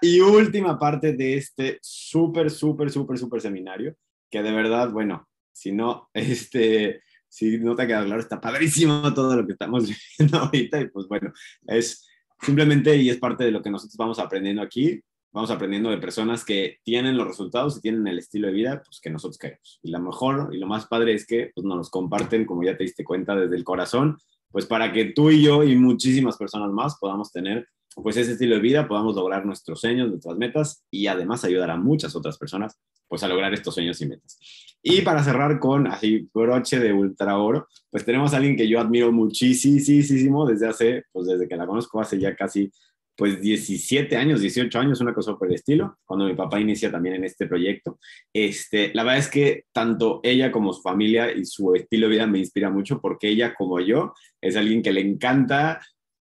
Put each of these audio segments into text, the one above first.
y última parte de este súper, súper, súper, súper seminario, que de verdad, bueno, si no, este, si no te queda claro, está padrísimo todo lo que estamos viendo ahorita y pues bueno, es simplemente y es parte de lo que nosotros vamos aprendiendo aquí, vamos aprendiendo de personas que tienen los resultados y tienen el estilo de vida pues, que nosotros queremos. Y lo mejor y lo más padre es que pues, nos los comparten, como ya te diste cuenta, desde el corazón, pues para que tú y yo y muchísimas personas más podamos tener pues ese estilo de vida, podamos lograr nuestros sueños, nuestras metas y además ayudar a muchas otras personas pues a lograr estos sueños y metas. Y para cerrar con así broche de ultra oro, pues tenemos a alguien que yo admiro muchísimo desde hace, pues desde que la conozco hace ya casi pues 17 años, 18 años, una cosa por el estilo, cuando mi papá inicia también en este proyecto. Este, la verdad es que tanto ella como su familia y su estilo de vida me inspira mucho porque ella como yo es alguien que le encanta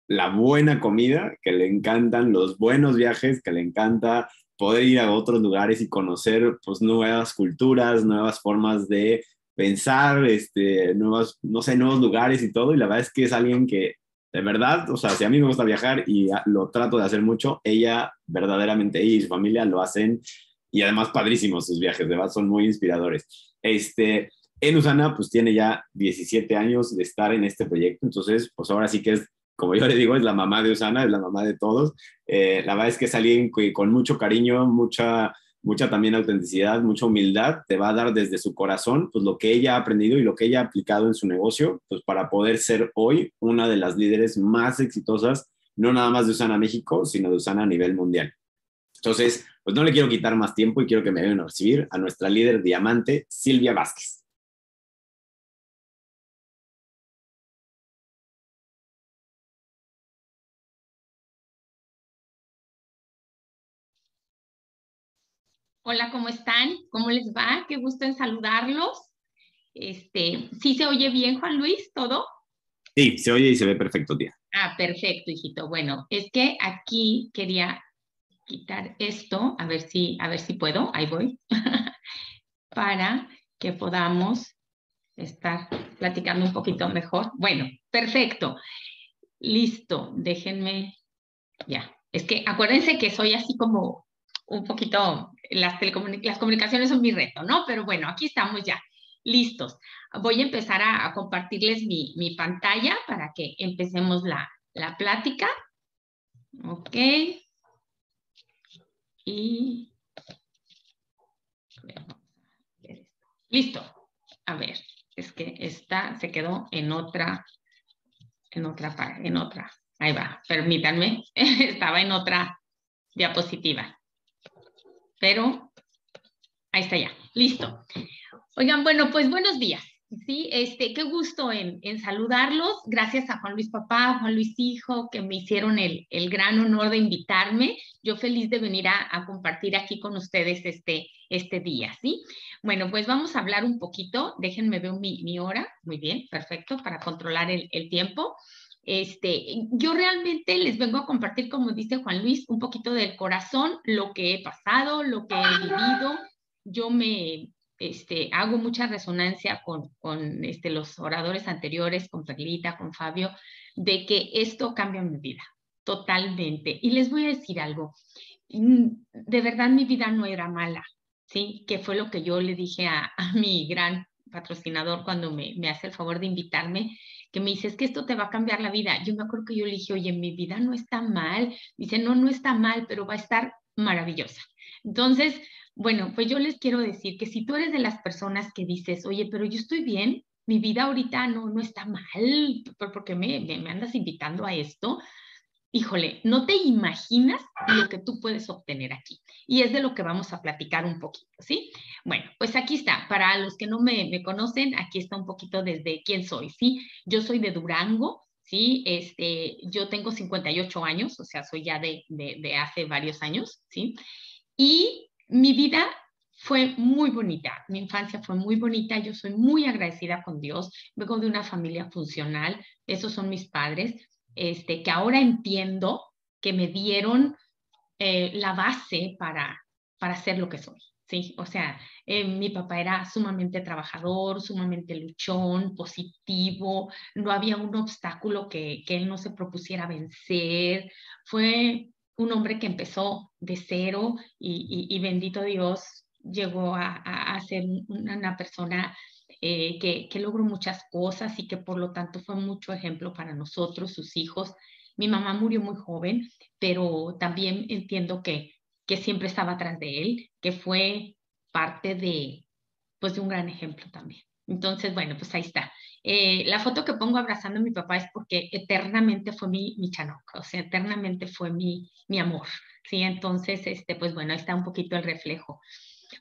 la buena comida, que le encantan los buenos viajes, que le encanta poder ir a otros lugares y conocer pues nuevas culturas, nuevas formas de pensar, este, nuevos, no sé, nuevos lugares y todo. Y la verdad es que es alguien que de verdad, o sea, si a mí me gusta viajar y lo trato de hacer mucho, ella verdaderamente y su familia lo hacen y además padrísimos sus viajes, de verdad son muy inspiradores. Este, en Usana pues tiene ya 17 años de estar en este proyecto, entonces pues ahora sí que es, como yo le digo, es la mamá de Usana, es la mamá de todos. Eh, la verdad es que es alguien con mucho cariño, mucha mucha también autenticidad, mucha humildad, te va a dar desde su corazón, pues lo que ella ha aprendido y lo que ella ha aplicado en su negocio, pues para poder ser hoy una de las líderes más exitosas, no nada más de Usana México, sino de Usana a nivel mundial. Entonces, pues no le quiero quitar más tiempo y quiero que me vengan a recibir a nuestra líder diamante, Silvia Vázquez. Hola, ¿cómo están? ¿Cómo les va? Qué gusto en saludarlos. Este, ¿sí se oye bien, Juan Luis, todo? Sí, se oye y se ve perfecto, tía. Ah, perfecto, hijito. Bueno, es que aquí quería quitar esto, a ver si, a ver si puedo, ahí voy, para que podamos estar platicando un poquito mejor. Bueno, perfecto. Listo, déjenme, ya. Es que acuérdense que soy así como un poquito, las, las comunicaciones son mi reto, ¿no? Pero bueno, aquí estamos ya, listos. Voy a empezar a, compartirles mi, mi, pantalla para que empecemos la, la plática. Ok. Y... Listo. A ver, es que esta se quedó en otra, en otra, en otra. Ahí va, permítanme, estaba en otra diapositiva pero ahí está ya, listo. Oigan, bueno, pues buenos días. Sí, este, qué gusto en, saludarlos. Gracias a Juan Luis Papá, Juan Luis Hijo, que me hicieron el, gran honor de invitarme. Yo feliz de venir a, compartir aquí con ustedes este, este día, ¿sí? Bueno, pues vamos a hablar un poquito. Déjenme ver mi, hora. Muy bien, perfecto, para controlar el, el tiempo. Este, yo realmente les vengo a compartir, como dice Juan Luis, un poquito del corazón, lo que he pasado, lo que he vivido. Yo me este, hago mucha resonancia con, este, los oradores anteriores, con Perlita, con Fabio, de que esto cambia mi vida totalmente. Y les voy a decir algo, de verdad mi vida no era mala, ¿sí? Que fue lo que yo le dije a, a mi gran patrocinador cuando me, me hace el favor de invitarme que me dice, que esto te va a cambiar la vida. Yo me acuerdo que yo le dije, oye, mi vida no está mal. Dice, no, no está mal, pero va a estar maravillosa. Entonces, bueno, pues yo les quiero decir que si tú eres de las personas que dices, oye, pero yo estoy bien, mi vida ahorita no, no está mal, ¿por qué me, me, me andas invitando a esto? Híjole, no te imaginas lo que tú puedes obtener aquí. Y es de lo que vamos a platicar un poquito, ¿sí? Bueno, pues aquí está. Para los que no me, conocen, aquí está un poquito desde quién soy, ¿sí? Yo soy de Durango, ¿sí? Este, yo tengo 58 años, o sea, soy ya de, de hace varios años, ¿sí? Y mi vida fue muy bonita, mi infancia fue muy bonita, yo soy muy agradecida con Dios, vengo de una familia funcional, esos son mis padres, este, que ahora entiendo que me dieron eh, la base para, para ser lo que soy. Sí, o sea, eh, mi papá era sumamente trabajador, sumamente luchón, positivo, no había un obstáculo que, que él no se propusiera vencer. Fue un hombre que empezó de cero y, bendito Dios llegó a, ser una, persona eh, que, logró muchas cosas y que por lo tanto fue mucho ejemplo para nosotros, sus hijos. Mi mamá murió muy joven, pero también entiendo que, que siempre estaba atrás de él, que fue parte de, pues, de un gran ejemplo también. Entonces, bueno, pues ahí está. Eh, la foto que pongo abrazando a mi papá es porque eternamente fue mi, mi o sea, eternamente fue mi, mi amor, ¿sí? Entonces, este, pues bueno, ahí está un poquito el reflejo.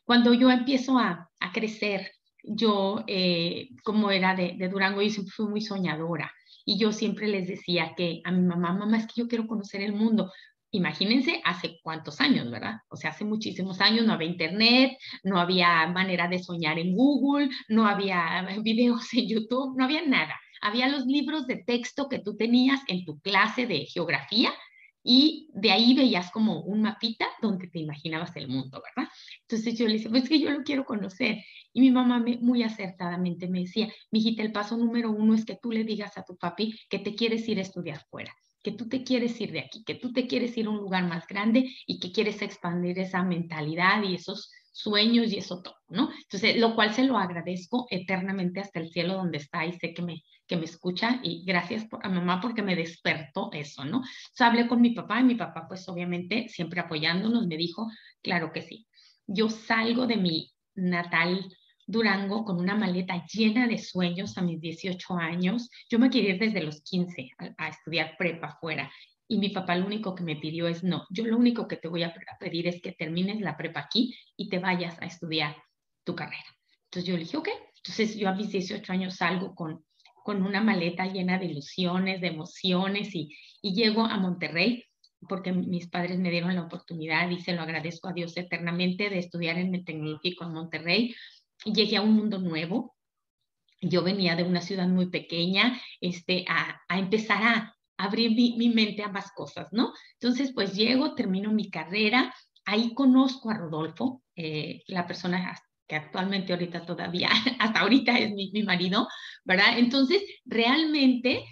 Cuando yo empiezo a, a crecer, yo, eh, como era de, de, Durango, yo siempre fui muy soñadora y yo siempre les decía que a mi mamá, mamá, es que yo quiero conocer el mundo. Imagínense hace cuántos años, ¿verdad? O sea, hace muchísimos años no había internet, no había manera de soñar en Google, no había videos en YouTube, no había nada. Había los libros de texto que tú tenías en tu clase de geografía y de ahí veías como un mapita donde te imaginabas el mundo, ¿verdad? Entonces yo le decía, pues es que yo lo quiero conocer. Y mi mamá me, muy acertadamente me decía, mijita, el paso número uno es que tú le digas a tu papi que te quieres ir a estudiar fuera que tú te quieres ir de aquí, que tú te quieres ir a un lugar más grande y que quieres expandir esa mentalidad y esos sueños y eso todo, ¿no? Entonces, lo cual se lo agradezco eternamente hasta el cielo donde está y sé que me, que me escucha y gracias por, a mamá porque me despertó eso, ¿no? Entonces, hablé con mi papá y mi papá, pues obviamente, siempre apoyándonos, me dijo, claro que sí. Yo salgo de mi natal Durango con una maleta llena de sueños a mis 18 años. Yo me quería ir desde los 15 a, estudiar prepa afuera y mi papá lo único que me pidió es, no, yo lo único que te voy a pedir es que termines la prepa aquí y te vayas a estudiar tu carrera. Entonces yo le dije, ok. Entonces yo a mis 18 años salgo con, con una maleta llena de ilusiones, de emociones y, y llego a Monterrey porque mis padres me dieron la oportunidad y se lo agradezco a Dios eternamente de estudiar en el Tecnológico en Monterrey llegué a un mundo nuevo. Yo venía de una ciudad muy pequeña este, a, a empezar a abrir mi, mente a más cosas, ¿no? Entonces, pues llego, termino mi carrera, ahí conozco a Rodolfo, eh, la persona que actualmente ahorita todavía, hasta ahorita es mi, marido, ¿verdad? Entonces, realmente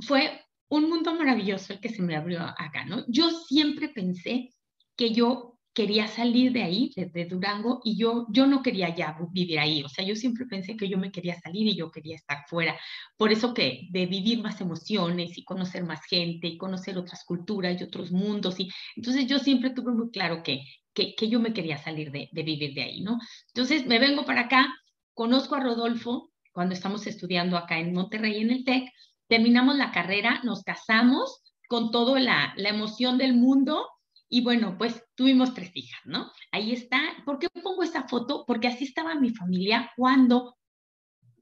fue un mundo maravilloso el que se me abrió acá, ¿no? Yo siempre pensé que yo quería salir de ahí, de, Durango, y yo, yo no quería ya vivir ahí. O sea, yo siempre pensé que yo me quería salir y yo quería estar fuera. Por eso que de vivir más emociones y conocer más gente y conocer otras culturas y otros mundos. Y entonces yo siempre tuve muy claro que, que, yo me quería salir de, de vivir de ahí, ¿no? Entonces me vengo para acá, conozco a Rodolfo cuando estamos estudiando acá en Monterrey en el TEC, terminamos la carrera, nos casamos con toda la, la emoción del mundo y bueno, pues tuvimos tres hijas, ¿no? Ahí está. ¿Por qué pongo esa foto? Porque así estaba mi familia cuando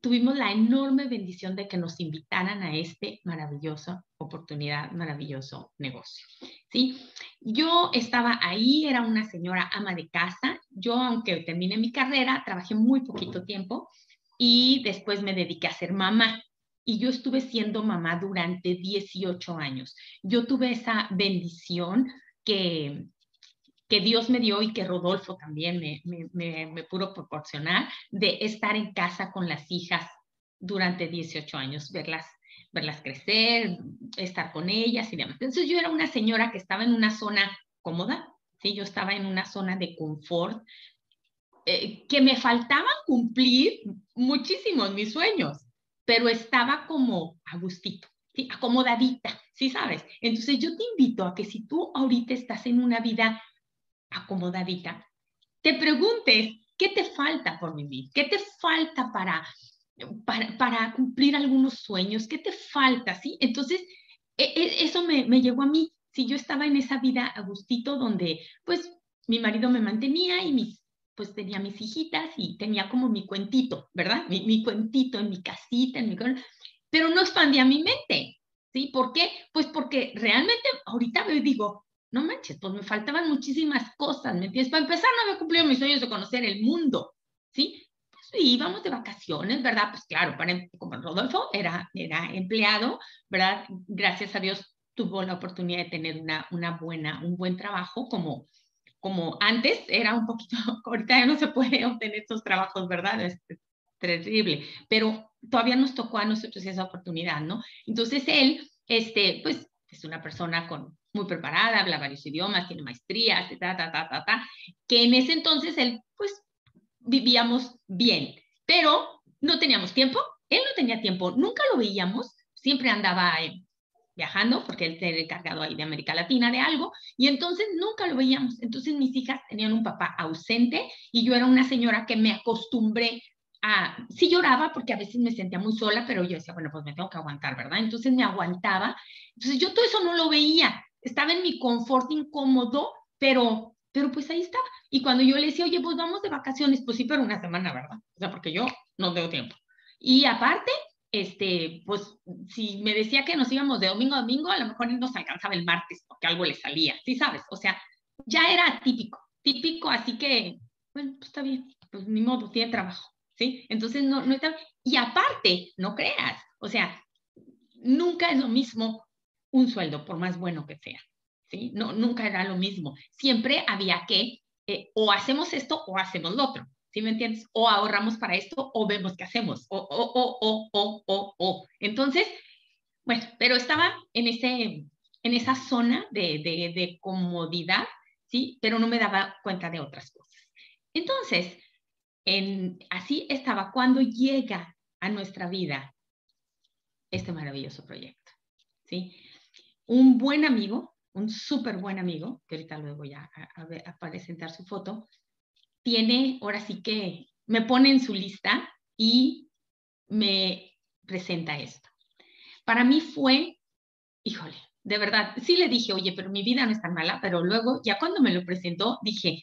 tuvimos la enorme bendición de que nos invitaran a este maravilloso oportunidad, maravilloso negocio. ¿sí? Yo estaba ahí, era una señora ama de casa. Yo, aunque terminé mi carrera, trabajé muy poquito tiempo y después me dediqué a ser mamá. Y yo estuve siendo mamá durante 18 años. Yo tuve esa bendición que, que Dios me dio y que Rodolfo también me, me, me, pudo proporcionar de estar en casa con las hijas durante 18 años, verlas, verlas crecer, estar con ellas y demás. Entonces yo era una señora que estaba en una zona cómoda, ¿sí? yo estaba en una zona de confort, eh, que me faltaban cumplir muchísimos mis sueños, pero estaba como a gustito, ¿sí? acomodadita, ¿sí sabes? Entonces yo te invito a que si tú ahorita estás en una vida acomodadita, te preguntes, ¿qué te falta por vivir? ¿Qué te falta para, para, cumplir algunos sueños? ¿Qué te falta? ¿Sí? Entonces, e, e, eso me, me llegó a mí. Si yo estaba en esa vida a gustito donde, pues, mi marido me mantenía y mis pues tenía mis hijitas y tenía como mi cuentito, ¿verdad? Mi, mi cuentito en mi casita, en mi... pero no expandía mi mente. ¿sí? ¿Por qué? Pues porque realmente ahorita y digo, no manches, pues me faltaban muchísimas cosas, ¿me entiendes? Para empezar, no había cumplido mis sueños de conocer el mundo, ¿sí? Pues íbamos de vacaciones, ¿verdad? Pues claro, para, como Rodolfo era, era empleado, ¿verdad? Gracias a Dios tuvo la oportunidad de tener una, una buena, un buen trabajo como, como antes era un poquito, ahorita ya no se puede obtener estos trabajos, ¿verdad? Es, terrible, pero todavía nos tocó a nosotros esa oportunidad, ¿no? Entonces él, este, pues es una persona con, muy preparada, habla varios idiomas, tiene maestrías, ta, ta, ta, ta, ta, que en ese entonces él, pues, vivíamos bien, pero no teníamos tiempo, él no tenía tiempo, nunca lo veíamos, siempre andaba viajando, porque él era encargado ahí de América Latina de algo, y entonces nunca lo veíamos. Entonces mis hijas tenían un papá ausente y yo era una señora que me acostumbré a, sí lloraba porque a veces me sentía muy sola, pero yo decía, bueno, pues me tengo que aguantar, ¿verdad? Entonces me aguantaba. Entonces yo todo eso no lo veía, estaba en mi confort incómodo, pero, pero pues ahí estaba. Y cuando yo le decía, oye, pues vamos de vacaciones, pues sí, pero una semana, ¿verdad? O sea, porque yo no tengo tiempo. Y aparte, este, pues si me decía que nos íbamos de domingo a domingo, a lo mejor nos alcanzaba el martes porque algo le salía, ¿sí sabes? O sea, ya era típico, típico, así que, bueno, pues está bien, pues ni modo, tiene trabajo, ¿sí? Entonces, no, no está, y aparte, no creas, o sea, nunca es lo mismo un sueldo, por más bueno que sea, ¿sí? No, nunca era lo mismo, siempre había que, eh, o hacemos esto o hacemos lo otro, ¿sí me entiendes? O ahorramos para esto o vemos qué hacemos, o, o, o, o, o, o, o. Entonces, bueno, pero estaba en, ese, en esa zona de, de, de comodidad, ¿sí? Pero no me daba cuenta de otras cosas. Entonces, en, así estaba cuando llega a nuestra vida este maravilloso proyecto, ¿sí? Un buen amigo, un súper buen amigo, que ahorita luego voy a, a, a presentar su foto, tiene, ahora sí que me pone en su lista y me presenta esto. Para mí fue, híjole, de verdad, sí le dije, oye, pero mi vida no es tan mala, pero luego, ya cuando me lo presentó, dije,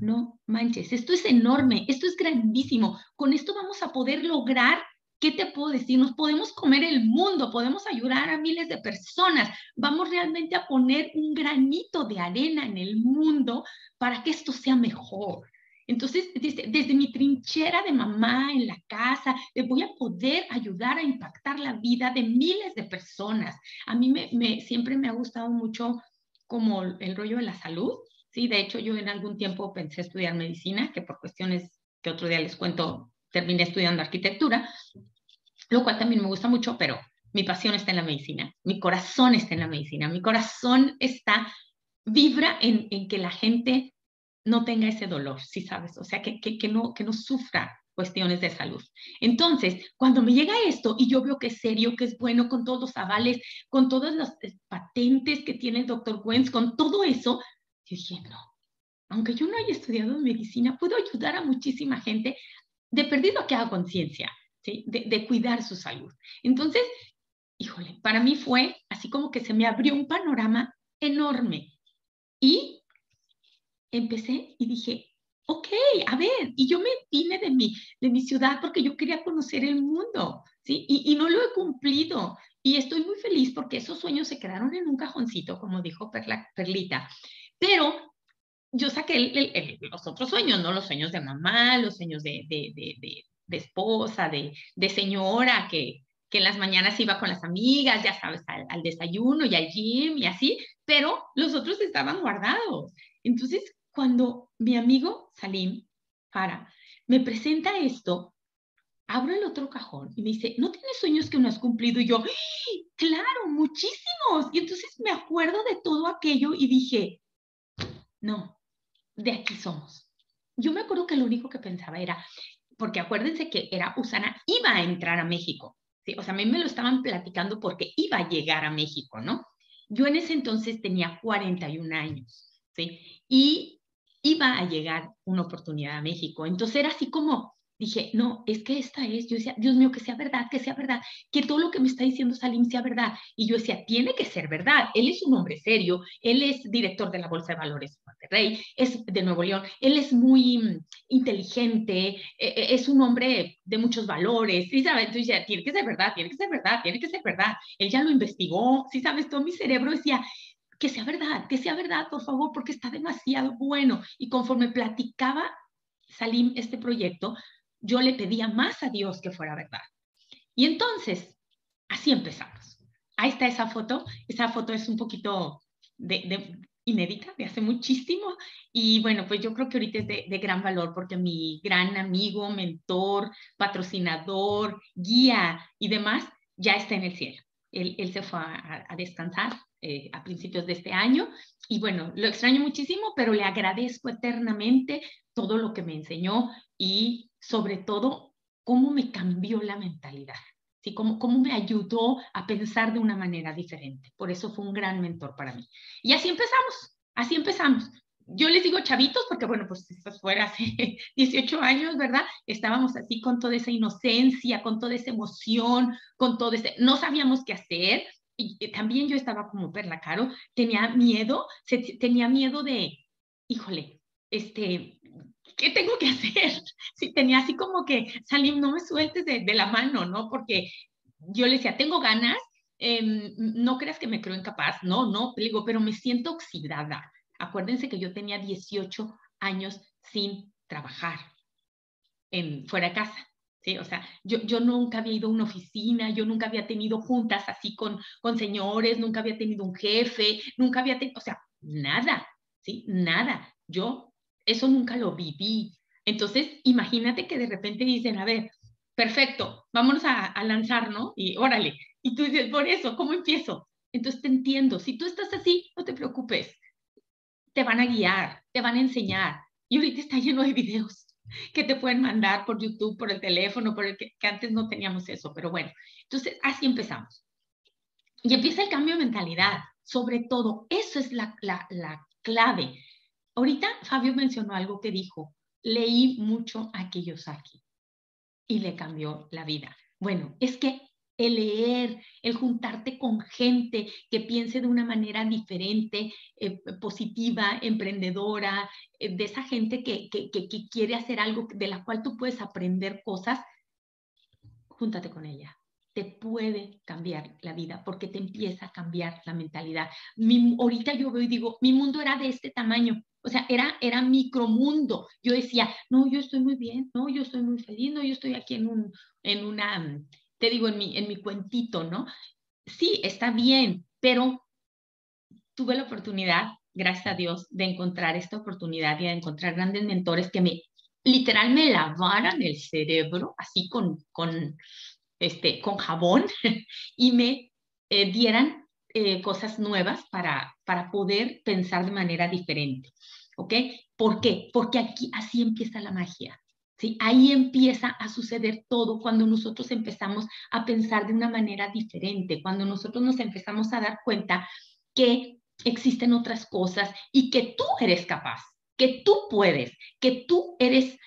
no manches, esto es enorme, esto es grandísimo, con esto vamos a poder lograr ¿qué te puedo decir? Nos podemos comer el mundo, podemos ayudar a miles de personas, vamos realmente a poner un granito de arena en el mundo para que esto sea mejor. Entonces, desde, desde, mi trinchera de mamá en la casa, voy a poder ayudar a impactar la vida de miles de personas. A mí me, me, siempre me ha gustado mucho como el rollo de la salud. Sí, de hecho, yo en algún tiempo pensé estudiar medicina, que por cuestiones que otro día les cuento, terminé estudiando arquitectura, lo cual también me gusta mucho, pero mi pasión está en la medicina, mi corazón está en la medicina, mi corazón está, vibra en, en que la gente no tenga ese dolor, ¿sí sabes? O sea, que, que, que, no, que no sufra cuestiones de salud. Entonces, cuando me llega esto y yo veo que es serio, que es bueno, con todos los avales, con todas las patentes que tiene el doctor Wentz, con todo eso, yo dije, no, aunque yo no haya estudiado medicina, puedo ayudar a muchísima gente de perdido que haga conciencia, ¿sí? De, de cuidar su salud. Entonces, híjole, para mí fue así como que se me abrió un panorama enorme. Y empecé y dije, ok, a ver, y yo me vine de mi, de mi ciudad porque yo quería conocer el mundo, ¿sí? Y, y, no lo he cumplido. Y estoy muy feliz porque esos sueños se quedaron en un cajoncito, como dijo Perla, Perlita. Pero yo saqué el, el, el, los otros sueños, ¿no? Los sueños de mamá, los sueños de, de, de, de esposa, de, señora, que, que en las mañanas iba con las amigas, ya sabes, al, al desayuno y al gym y así, pero los otros estaban guardados. Entonces, cuando mi amigo Salim para, me presenta esto, abro el otro cajón y me dice, ¿no tienes sueños que no has cumplido? Y yo, claro, muchísimos. Y entonces me acuerdo de todo aquello y dije, no, de aquí somos. Yo me acuerdo que lo único que pensaba era, porque acuérdense que era Usana, iba a entrar a México. ¿sí? O sea, a mí me lo estaban platicando porque iba a llegar a México, ¿no? Yo en ese entonces tenía 41 años, ¿sí? Y iba a llegar una oportunidad a México. Entonces era así como, dije, no, es que esta es, yo decía, Dios mío, que sea verdad, que sea verdad, que todo lo que me está diciendo Salim sea verdad. Y yo decía, tiene que ser verdad. Él es un hombre serio, él es director de la Bolsa de Valores de Monterrey, es de Nuevo León, él es muy mm, inteligente, e, e, es un hombre de muchos valores, ¿sí sabes? Entonces ya, tiene que ser verdad, tiene que ser verdad, tiene que ser verdad. Él ya lo investigó, ¿sí sabes? Todo mi cerebro decía, que sea verdad, que sea verdad, por favor, porque está demasiado bueno. Y conforme platicaba Salim este proyecto, yo le pedía más a Dios que fuera verdad. Y entonces, así empezamos. Ahí está esa foto. Esa foto es un poquito de, de, inédita, de hace muchísimo. Y bueno, pues yo creo que ahorita es de, de gran valor porque mi gran amigo, mentor, patrocinador, guía y demás ya está en el cielo. Él, se fue a, descansar eh, a principios de este año y bueno, lo extraño muchísimo, pero le agradezco eternamente todo lo que me enseñó y sobre todo cómo me cambió la mentalidad. ¿sí? Cómo, cómo me ayudó a pensar de una manera diferente. Por eso fue un gran mentor para mí. Y así empezamos, así empezamos yo les digo chavitos porque, bueno, pues esto fuera hace 18 años, ¿verdad? Estábamos así con toda esa inocencia, con toda esa emoción, con todo ese, no sabíamos qué hacer. Y también yo estaba como perla caro, tenía miedo, tenía miedo de, híjole, este, ¿qué tengo que hacer? Sí, tenía así como que, Salim, no me sueltes de, la mano, ¿no? Porque yo le decía, tengo ganas, eh, no creas que me creo incapaz, no, no, digo, pero me siento oxidada, Acuérdense que yo tenía 18 años sin trabajar en, fuera de casa. ¿sí? O sea, yo, yo nunca había ido a una oficina, yo nunca había tenido juntas así con, con señores, nunca había tenido un jefe, nunca había tenido, o sea, nada, ¿sí? Nada. Yo eso nunca lo viví. Entonces, imagínate que de repente dicen, a ver, perfecto, vámonos a, a lanzar, ¿no? Y órale. Y tú dices, por eso, ¿cómo empiezo? Entonces te entiendo. Si tú estás así, no te preocupes te van a guiar, te van a enseñar. Y ahorita está lleno de videos que te pueden mandar por YouTube, por el teléfono, por el que, antes no teníamos eso, pero bueno, entonces así empezamos. Y empieza el cambio de mentalidad, sobre todo, eso es la, la, la clave. Ahorita Fabio mencionó algo que dijo, leí mucho a Kiyosaki y le cambió la vida. Bueno, es que el leer, el juntarte con gente que piense de una manera diferente, eh, positiva, emprendedora, eh, de esa gente que, que, quiere hacer algo de la cual tú puedes aprender cosas, júntate con ella. Te puede cambiar la vida porque te empieza a cambiar la mentalidad. ahorita yo veo y digo, mi mundo era de este tamaño, o sea, era, era micromundo. Yo decía, no, yo estoy muy bien, no, yo estoy muy feliz, no, yo estoy aquí en, un, en una te digo en mi, en mi cuentito, ¿no? Sí, está bien, pero tuve la oportunidad, gracias a Dios, de encontrar esta oportunidad y de encontrar grandes mentores que me, literal, me lavaran el cerebro, así con, con, este, con jabón, y me eh, dieran eh, cosas nuevas para, para poder pensar de manera diferente. ¿Ok? ¿Por qué? Porque aquí así empieza la magia. ¿Sí? Ahí empieza a suceder todo cuando nosotros empezamos a pensar de una manera diferente, cuando nosotros nos empezamos a dar cuenta que existen otras cosas y que tú eres capaz, que tú puedes, que tú eres,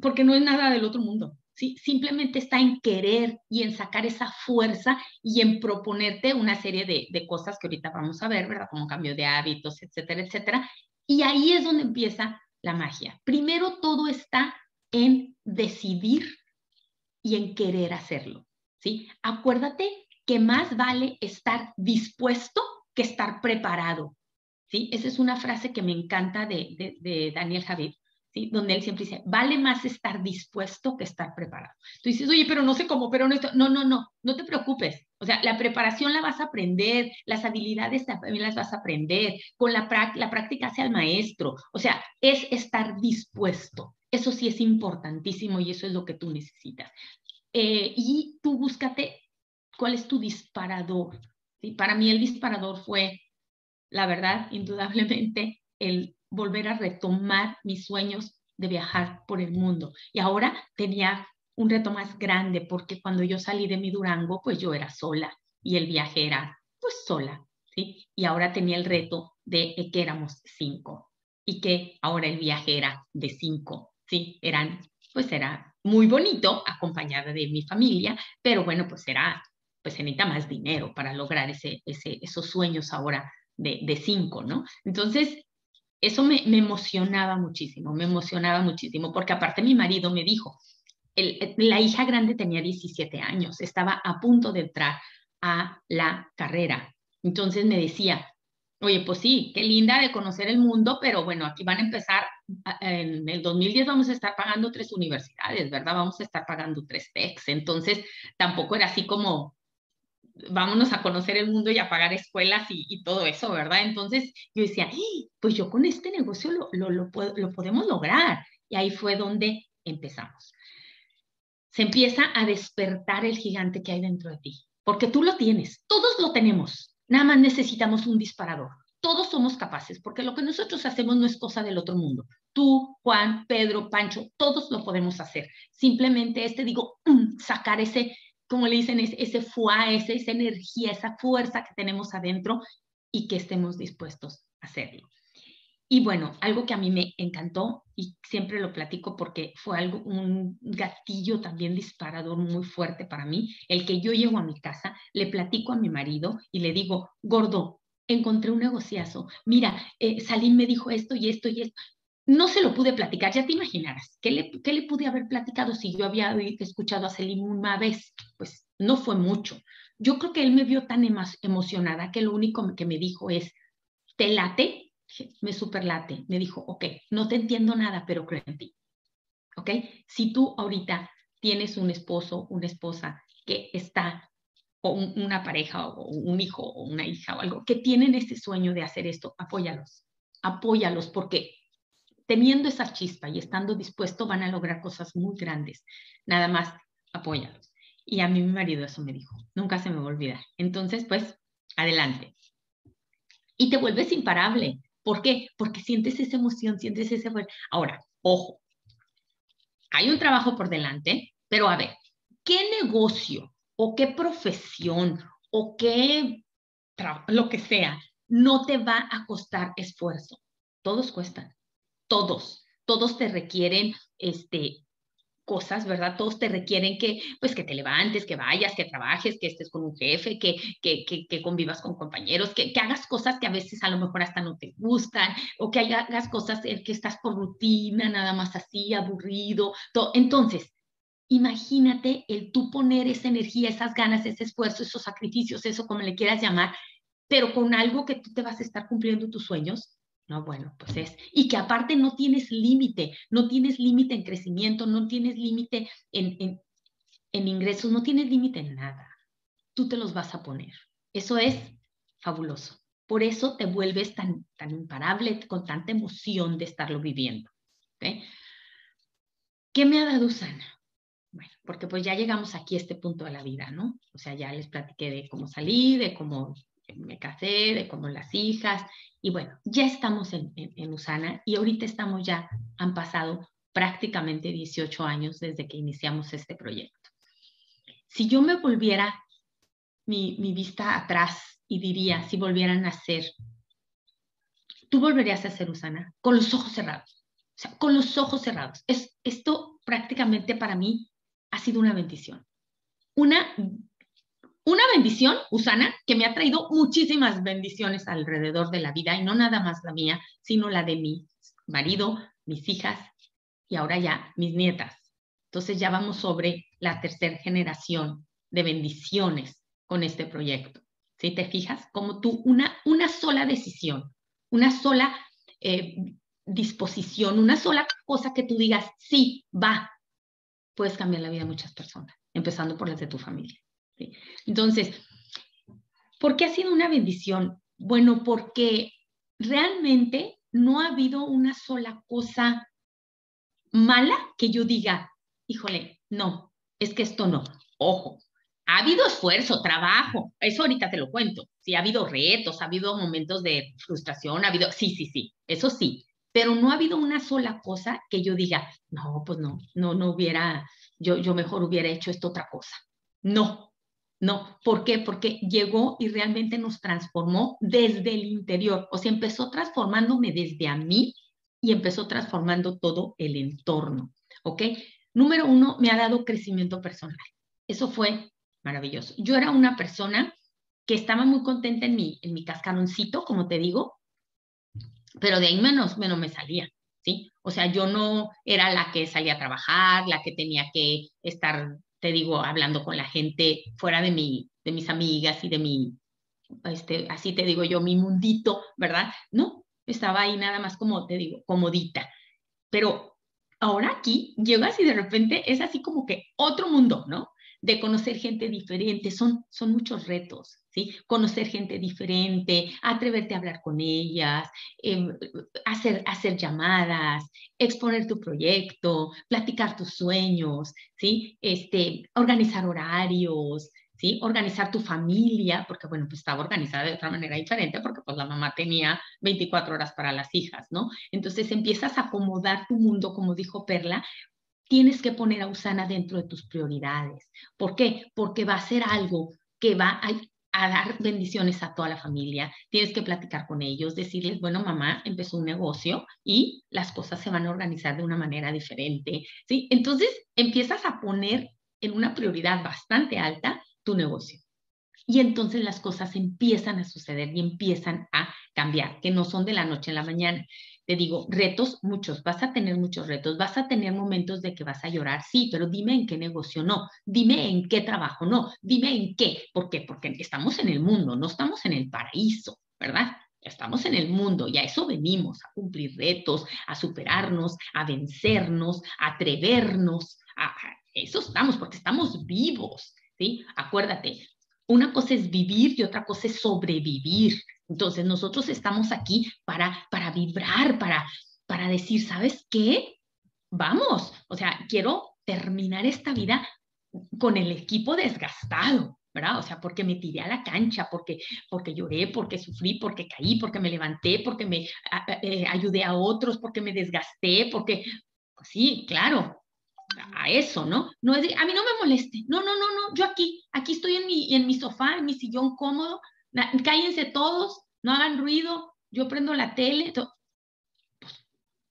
porque no es nada del otro mundo. ¿Sí? Simplemente está en querer y en sacar esa fuerza y en proponerte una serie de, de cosas que ahorita vamos a ver, ¿verdad? Como cambio de hábitos, etcétera, etcétera. Y ahí es donde empieza la magia. Primero todo está en decidir y en querer hacerlo. ¿sí? Acuérdate que más vale estar dispuesto que estar preparado. ¿sí? Esa es una frase que me encanta de, de, Daniel Javid, ¿sí? donde él siempre dice, vale más estar dispuesto que estar preparado. Tú dices, oye, pero no sé cómo, pero no, no, no, no, no te preocupes. O sea, la preparación la vas a aprender, las habilidades también las vas a aprender, con la, la práctica hacia el maestro. O sea, es estar dispuesto. Eso sí es importantísimo y eso es lo que tú necesitas. Eh, y tú búscate cuál es tu disparador. ¿sí? Para mí el disparador fue, la verdad, indudablemente, el volver a retomar mis sueños de viajar por el mundo. Y ahora tenía un reto más grande porque cuando yo salí de mi Durango, pues yo era sola y el viaje era pues sola, ¿sí? Y ahora tenía el reto de que éramos cinco y que ahora el viaje era de cinco sí, eran, pues era muy bonito, acompañada de mi familia, pero bueno, pues era, pues se necesita más dinero para lograr ese, ese, esos sueños ahora de, de cinco, ¿no? Entonces, eso me, me, emocionaba muchísimo, me emocionaba muchísimo, porque aparte mi marido me dijo, el, la hija grande tenía 17 años, estaba a punto de entrar a la carrera. Entonces me decía, Oye, pues sí, qué linda de conocer el mundo, pero bueno, aquí van a empezar, en el 2010 vamos a estar pagando tres universidades, ¿verdad? Vamos a estar pagando tres techs. Entonces, tampoco era así como, vámonos a conocer el mundo y a pagar escuelas y, todo eso, ¿verdad? Entonces, yo decía, pues yo con este negocio lo, lo, lo, lo podemos lograr. Y ahí fue donde empezamos. Se empieza a despertar el gigante que hay dentro de ti. porque tú lo tienes, todos lo tenemos, nada más necesitamos un disparador. Todos somos capaces, porque lo que nosotros hacemos no es cosa del otro mundo. Tú, Juan, Pedro, Pancho, todos lo podemos hacer. Simplemente este, digo, sacar ese, como le dicen, ese, ese fuá, esa energía, esa fuerza que tenemos adentro y que estemos dispuestos a hacerlo. Y bueno, algo que a mí me encantó y siempre lo platico porque fue algo, un gatillo también disparador muy fuerte para mí, el que yo llego a mi casa, le platico a mi marido y le digo, gordo, encontré un negociazo, mira, eh, Salim me dijo esto y esto y esto. No se lo pude platicar, ya te imaginarás, ¿qué le, ¿qué le pude haber platicado si yo había escuchado a Salim una vez? Pues no fue mucho. Yo creo que él me vio tan emocionada que lo único que me dijo es, ¿te late? Me superlate, me dijo, ok, no te entiendo nada, pero creo en ti. ¿Ok? Si tú ahorita tienes un esposo, una esposa que está, o una pareja, o un hijo, o una hija, o algo, que tienen ese sueño de hacer esto, apóyalos, apóyalos, porque teniendo esa chispa y estando dispuesto van a lograr cosas muy grandes. Nada más, apóyalos. Y a mí mi marido eso me dijo, nunca se me va a olvidar. Entonces, pues, adelante. Y te vuelves imparable. ¿Por qué? Porque sientes esa emoción, sientes ese... Ahora, ojo, hay un trabajo por delante, pero a ver, ¿qué negocio o qué profesión o qué lo que sea no te va a costar esfuerzo? Todos cuestan, todos, todos te requieren este, cosas, ¿verdad? Todos te requieren que, pues, que te levantes, que vayas, que trabajes, que estés con un jefe, que, que, que, convivas con compañeros, que, que, hagas cosas que a veces a lo mejor hasta no te gustan, o que hagas cosas que estás por rutina, nada más así, aburrido. Entonces, imagínate el tú poner esa energía, esas ganas, ese esfuerzo, esos sacrificios, eso como le quieras llamar, pero con algo que tú te vas a estar cumpliendo tus sueños, no, bueno, pues es. Y que aparte no tienes límite, no tienes límite en crecimiento, no tienes límite en, en, ingresos, no tienes límite en nada. Tú te los vas a poner. Eso es fabuloso. Por eso te vuelves tan, tan imparable, con tanta emoción de estarlo viviendo. ¿Qué me ha dado Usana? Bueno, porque pues ya llegamos aquí a este punto de la vida, ¿no? O sea, ya les platiqué de cómo salí, de cómo me casé, de cómo las hijas, y bueno, ya estamos en, en, Usana y ahorita estamos ya, han pasado prácticamente 18 años desde que iniciamos este proyecto. Si yo me volviera mi, mi vista atrás y diría, si volvieran a ser, tú volverías a ser Usana con los ojos cerrados, o sea, con los ojos cerrados. Es, esto prácticamente para mí ha sido una bendición. Una una bendición, Usana, que me ha traído muchísimas bendiciones alrededor de la vida y no nada más la mía, sino la de mi marido, mis hijas y ahora ya mis nietas. Entonces ya vamos sobre la tercera generación de bendiciones con este proyecto. ¿Sí te fijas? Como tú, una, una sola decisión, una sola eh, disposición, una sola cosa que tú digas, sí, va, puedes cambiar la vida de muchas personas, empezando por las de tu familia. Entonces, ¿por qué ha sido una bendición? Bueno, porque realmente no ha habido una sola cosa mala que yo diga, híjole, no, es que esto no. Ojo, ha habido esfuerzo, trabajo, eso ahorita te lo cuento. Sí, ha habido retos, ha habido momentos de frustración, ha habido, sí, sí, sí, eso sí, pero no ha habido una sola cosa que yo diga, no, pues no, no, no hubiera, yo, yo mejor hubiera hecho esto otra cosa. No, no, ¿por qué? Porque llegó y realmente nos transformó desde el interior. O sea, empezó transformándome desde a mí y empezó transformando todo el entorno. ¿Ok? Número uno, me ha dado crecimiento personal. Eso fue maravilloso. Yo era una persona que estaba muy contenta en mi, en mi cascaroncito, como te digo, pero de ahí menos, menos me salía. ¿Sí? O sea, yo no era la que salía a trabajar, la que tenía que estar te digo, hablando con la gente fuera de, mi, de mis amigas y de mi, este, así te digo yo, mi mundito, ¿verdad? No, estaba ahí nada más como, te digo, comodita. Pero ahora aquí llegas y de repente es así como que otro mundo, ¿no? De conocer gente diferente, son, son muchos retos, ¿sí? Conocer gente diferente, atreverte a hablar con ellas, em, hacer, hacer llamadas, exponer tu proyecto, platicar tus sueños, ¿sí? Este, organizar horarios, ¿sí? Organizar tu familia, porque bueno, pues estaba organizada de otra manera diferente, porque pues la mamá tenía 24 horas para las hijas, ¿no? Entonces empiezas a acomodar tu mundo, como dijo Perla, tienes que poner a Usana dentro de tus prioridades. ¿Por qué? Porque va a ser algo que va a, dar bendiciones a toda la familia. Tienes que platicar con ellos, decirles, bueno, mamá empezó un negocio y las cosas se van a organizar de una manera diferente. ¿sí? Entonces empiezas a poner en una prioridad bastante alta tu negocio. Y entonces las cosas empiezan a suceder y empiezan a cambiar, que no son de la noche a la mañana. Te digo, retos muchos, vas a tener muchos retos, vas a tener momentos de que vas a llorar, sí, pero dime en qué negocio no, dime en qué trabajo no, dime en qué. ¿Por qué? Porque estamos en el mundo, no estamos en el paraíso, ¿verdad? Estamos en el mundo y a eso venimos, a cumplir retos, a superarnos, a vencernos, a atrevernos, a, eso estamos, porque estamos vivos, ¿sí? Acuérdate, una cosa es vivir y otra cosa es sobrevivir. Entonces, nosotros estamos aquí para, para vibrar, para, para decir, ¿sabes qué? Vamos, o sea, quiero terminar esta vida con el equipo desgastado, ¿verdad? O sea, porque me tiré a la cancha, porque, porque lloré, porque sufrí, porque caí, porque me levanté, porque me eh, ayudé a otros, porque me desgasté, porque, pues sí, claro, a eso, ¿no? No es de, a mí no me moleste, no, no, no, no, yo aquí, aquí estoy en mi, en mi sofá, en mi sillón cómodo, cállense todos, no hagan ruido, yo prendo la tele, pues,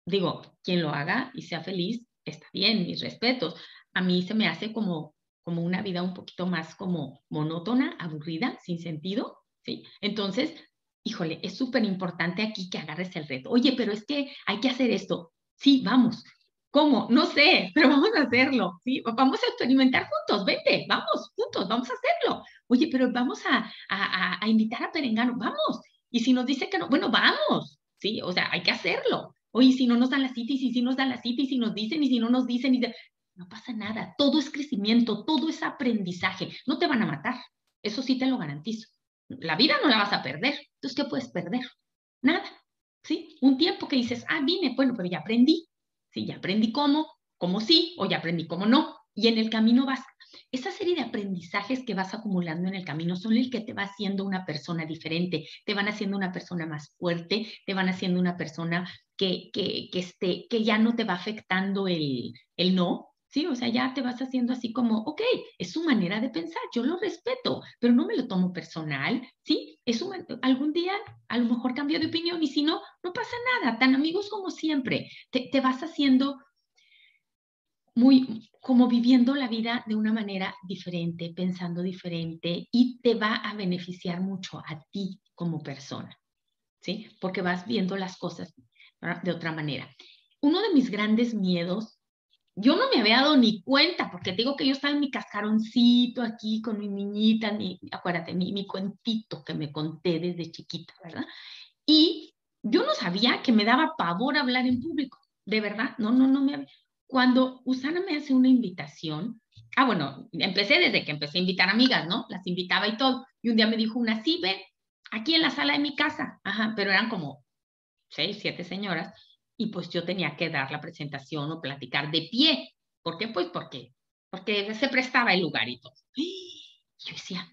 digo, quien lo haga y sea feliz, está bien, mis respetos. A mí se me hace como, como una vida un poquito más como monótona, aburrida, sin sentido, ¿sí? Entonces, híjole, es súper importante aquí que agarres el reto. Oye, pero es que hay que hacer esto. Sí, vamos, ¿Cómo? No sé, pero vamos a hacerlo, ¿sí? Vamos a experimentar juntos, vente, vamos, juntos, vamos a hacerlo. Oye, pero vamos a, a, a, invitar a Perengano, vamos. Y si nos dice que no, bueno, vamos, ¿sí? O sea, hay que hacerlo. Oye, si no nos dan la cita, y si, si nos dan la cita, y si nos dicen, y si no nos dicen, y no pasa nada. Todo es crecimiento, todo es aprendizaje. No te van a matar, eso sí te lo garantizo. La vida no la vas a perder. Entonces, ¿qué puedes perder? Nada, ¿sí? Un tiempo que dices, ah, vine, bueno, pero ya aprendí, Sí, ya aprendí cómo, cómo sí, o ya aprendí cómo no. Y en el camino vas, esa serie de aprendizajes que vas acumulando en el camino son el que te va haciendo una persona diferente, te van haciendo una persona más fuerte, te van haciendo una persona que, que, que, esté, que ya no te va afectando el, el no, ¿sí? O sea, ya te vas haciendo así como, ok, es su manera de pensar, yo lo respeto, pero no me lo tomo personal, ¿sí? Es un, algún día a lo mejor cambio de opinión y si no, no pasa nada, tan amigos como siempre, te, te vas haciendo muy, como viviendo la vida de una manera diferente, pensando diferente y te va a beneficiar mucho a ti como persona, ¿sí? Porque vas viendo las cosas de otra manera. Uno de mis grandes miedos yo no me había dado ni cuenta, porque digo que yo estaba en mi cascaroncito aquí con mi niñita, mi, acuérdate, mi, mi cuentito que me conté desde chiquita, ¿verdad? Y yo no sabía que me daba pavor hablar en público, de verdad, no, no, no me había. Cuando Usana me hace una invitación, ah, bueno, empecé desde que empecé a invitar amigas, ¿no? Las invitaba y todo. Y un día me dijo una, sí, ven, aquí en la sala de mi casa, ajá, pero eran como seis, siete señoras y pues yo tenía que dar la presentación o platicar de pie. ¿Por qué? Pues porque, porque se prestaba el lugar y todo. Y yo decía,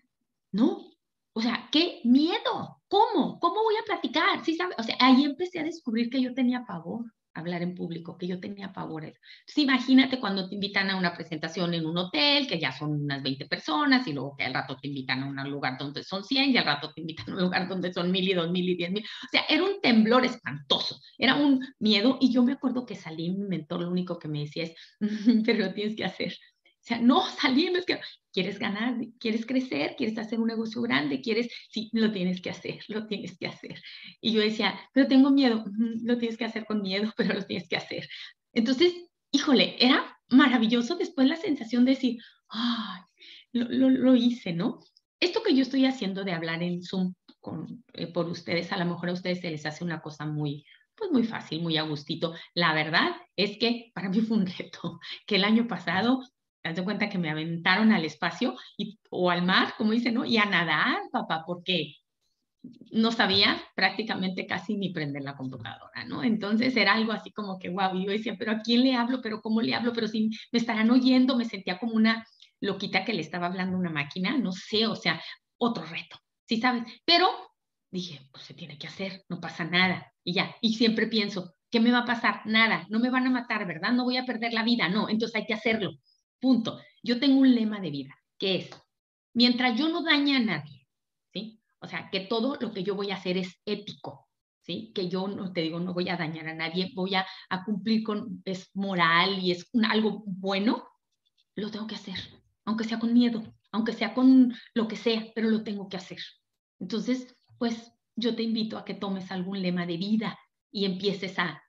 no, o sea, qué miedo, ¿cómo? ¿Cómo voy a platicar? ¿Sí sabe? O sea, ahí empecé a descubrir que yo tenía pavor hablar en público, que yo tenía pavor. Entonces, imagínate cuando te invitan a una presentación en un hotel, que ya son unas 20 personas, y luego que al rato te invitan a un lugar donde son 100, y al rato te invitan a un lugar donde son mil y dos mil y diez mil. O sea, era un temblor espantoso, era un miedo, y yo me acuerdo que salí, mi mentor lo único que me decía es, pero lo tienes que hacer. Sea, no, es que quieres ganar, quieres crecer, quieres hacer un negocio grande, quieres, sí, lo tienes que hacer, lo tienes que hacer. Y yo decía, pero tengo miedo, lo tienes que hacer con miedo, pero lo tienes que hacer. Entonces, híjole, era maravilloso después la sensación de decir, ay, lo, lo, hice, ¿no? Esto que yo estoy haciendo de hablar en Zoom con, eh, por ustedes, a lo mejor a ustedes se les hace una cosa muy, pues muy fácil, muy a gustito. La verdad es que para mí fue un reto, que el año pasado te das cuenta que me aventaron al espacio y, o al mar, como dicen, ¿no? Y a nadar, papá, porque no sabía prácticamente casi ni prender la computadora, ¿no? Entonces era algo así como que, wow, yo decía, pero ¿a quién le hablo? ¿Pero cómo le hablo? ¿Pero si me estarán oyendo? Me sentía como una, loquita que le estaba hablando una máquina, no sé, o sea, otro reto, ¿sí sabes? Pero dije, pues se tiene que hacer, no pasa nada. Y ya, y siempre pienso, ¿qué me va a pasar? Nada, no me van a matar, ¿verdad? No voy a perder la vida, no, entonces hay que hacerlo. Punto. Yo tengo un lema de vida, que es, mientras yo no dañe a nadie, ¿sí? O sea, que todo lo que yo voy a hacer es ético, ¿sí? Que yo no te digo, no voy a dañar a nadie, voy a, cumplir con, es moral y es algo bueno, lo tengo que hacer, aunque sea con miedo, aunque sea con lo que sea, pero lo tengo que hacer. Entonces, pues yo te invito a que tomes algún lema de vida y empieces a,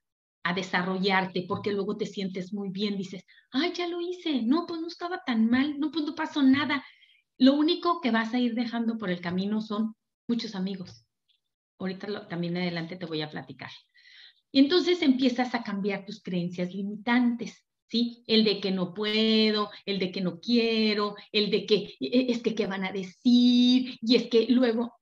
a desarrollarte, porque luego te sientes muy bien, dices, ay, ya lo hice, no, pues no estaba tan mal, no, pues no pasó nada. Lo único que vas a ir dejando por el camino son muchos amigos. Ahorita también adelante te voy a platicar. Y entonces empiezas a cambiar tus creencias limitantes. ¿sí? El de que no puedo, el de que no quiero, el de que e, e, es que qué van a decir, y es que luego,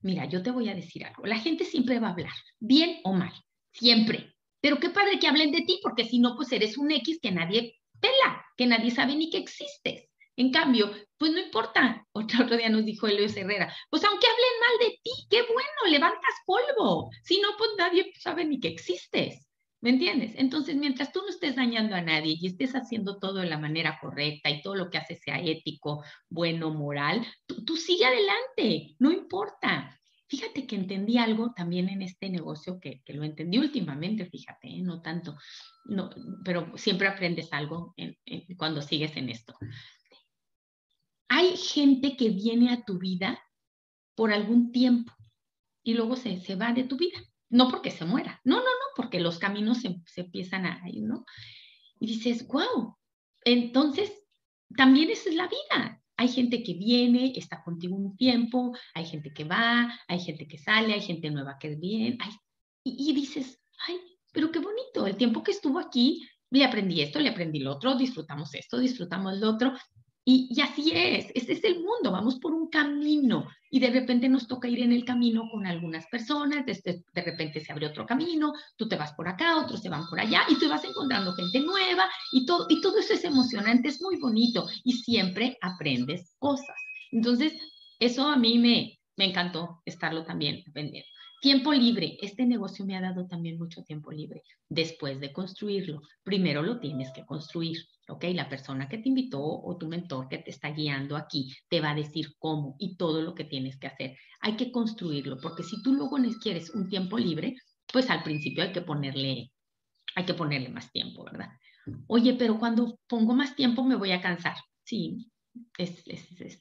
mira, yo te voy a decir algo, la gente siempre va a hablar, bien o mal, siempre. Pero qué padre que hablen de ti, porque si no, pues eres un X que nadie pela, que nadie sabe ni que existes. En cambio, pues no importa. Otro, otro día nos dijo Elios Herrera, pues aunque hablen mal de ti, qué bueno, levantas polvo. Si no, pues nadie sabe ni que existes. ¿Me entiendes? Entonces, mientras tú no estés dañando a nadie y estés haciendo todo de la manera correcta y todo lo que haces sea ético, bueno, moral, tú, sigue adelante, no importa. Fíjate que entendí algo también en este negocio que, lo entendí últimamente, fíjate, ¿eh? no tanto, no, pero siempre aprendes algo cuando sigues en esto. Hay gente que viene a tu vida por algún tiempo y luego se, se va de tu vida no porque se muera, no, no, no, porque los caminos se, empiezan a ir, ¿no? Y dices, wow, entonces también esa es la vida. Hay gente que viene, está contigo un tiempo, hay gente que va, hay gente que sale, hay gente nueva que viene, y, y dices, ay, pero qué bonito, el tiempo que estuvo aquí, le aprendí esto, le aprendí lo otro, disfrutamos esto, disfrutamos lo otro, y, así es, ese es el mundo, vamos por un camino y de repente nos toca ir en el camino con algunas personas, de, repente se abre otro camino, tú te vas por acá, otros se van por allá y tú vas encontrando gente nueva y todo, y todo eso es emocionante, es muy bonito y siempre aprendes cosas. Entonces, eso a mí me, me encantó estarlo también aprendiendo. Tiempo libre. Este negocio me ha dado también mucho tiempo libre después de construirlo. Primero lo tienes que construir, ¿ok? La persona que te invitó o tu mentor que te está guiando aquí te va a decir cómo y todo lo que tienes que hacer. Hay que construirlo, porque si tú luego quieres un tiempo libre, pues al principio hay que ponerle, hay que ponerle más tiempo, ¿verdad? Oye, pero cuando pongo más tiempo me voy a cansar. Sí,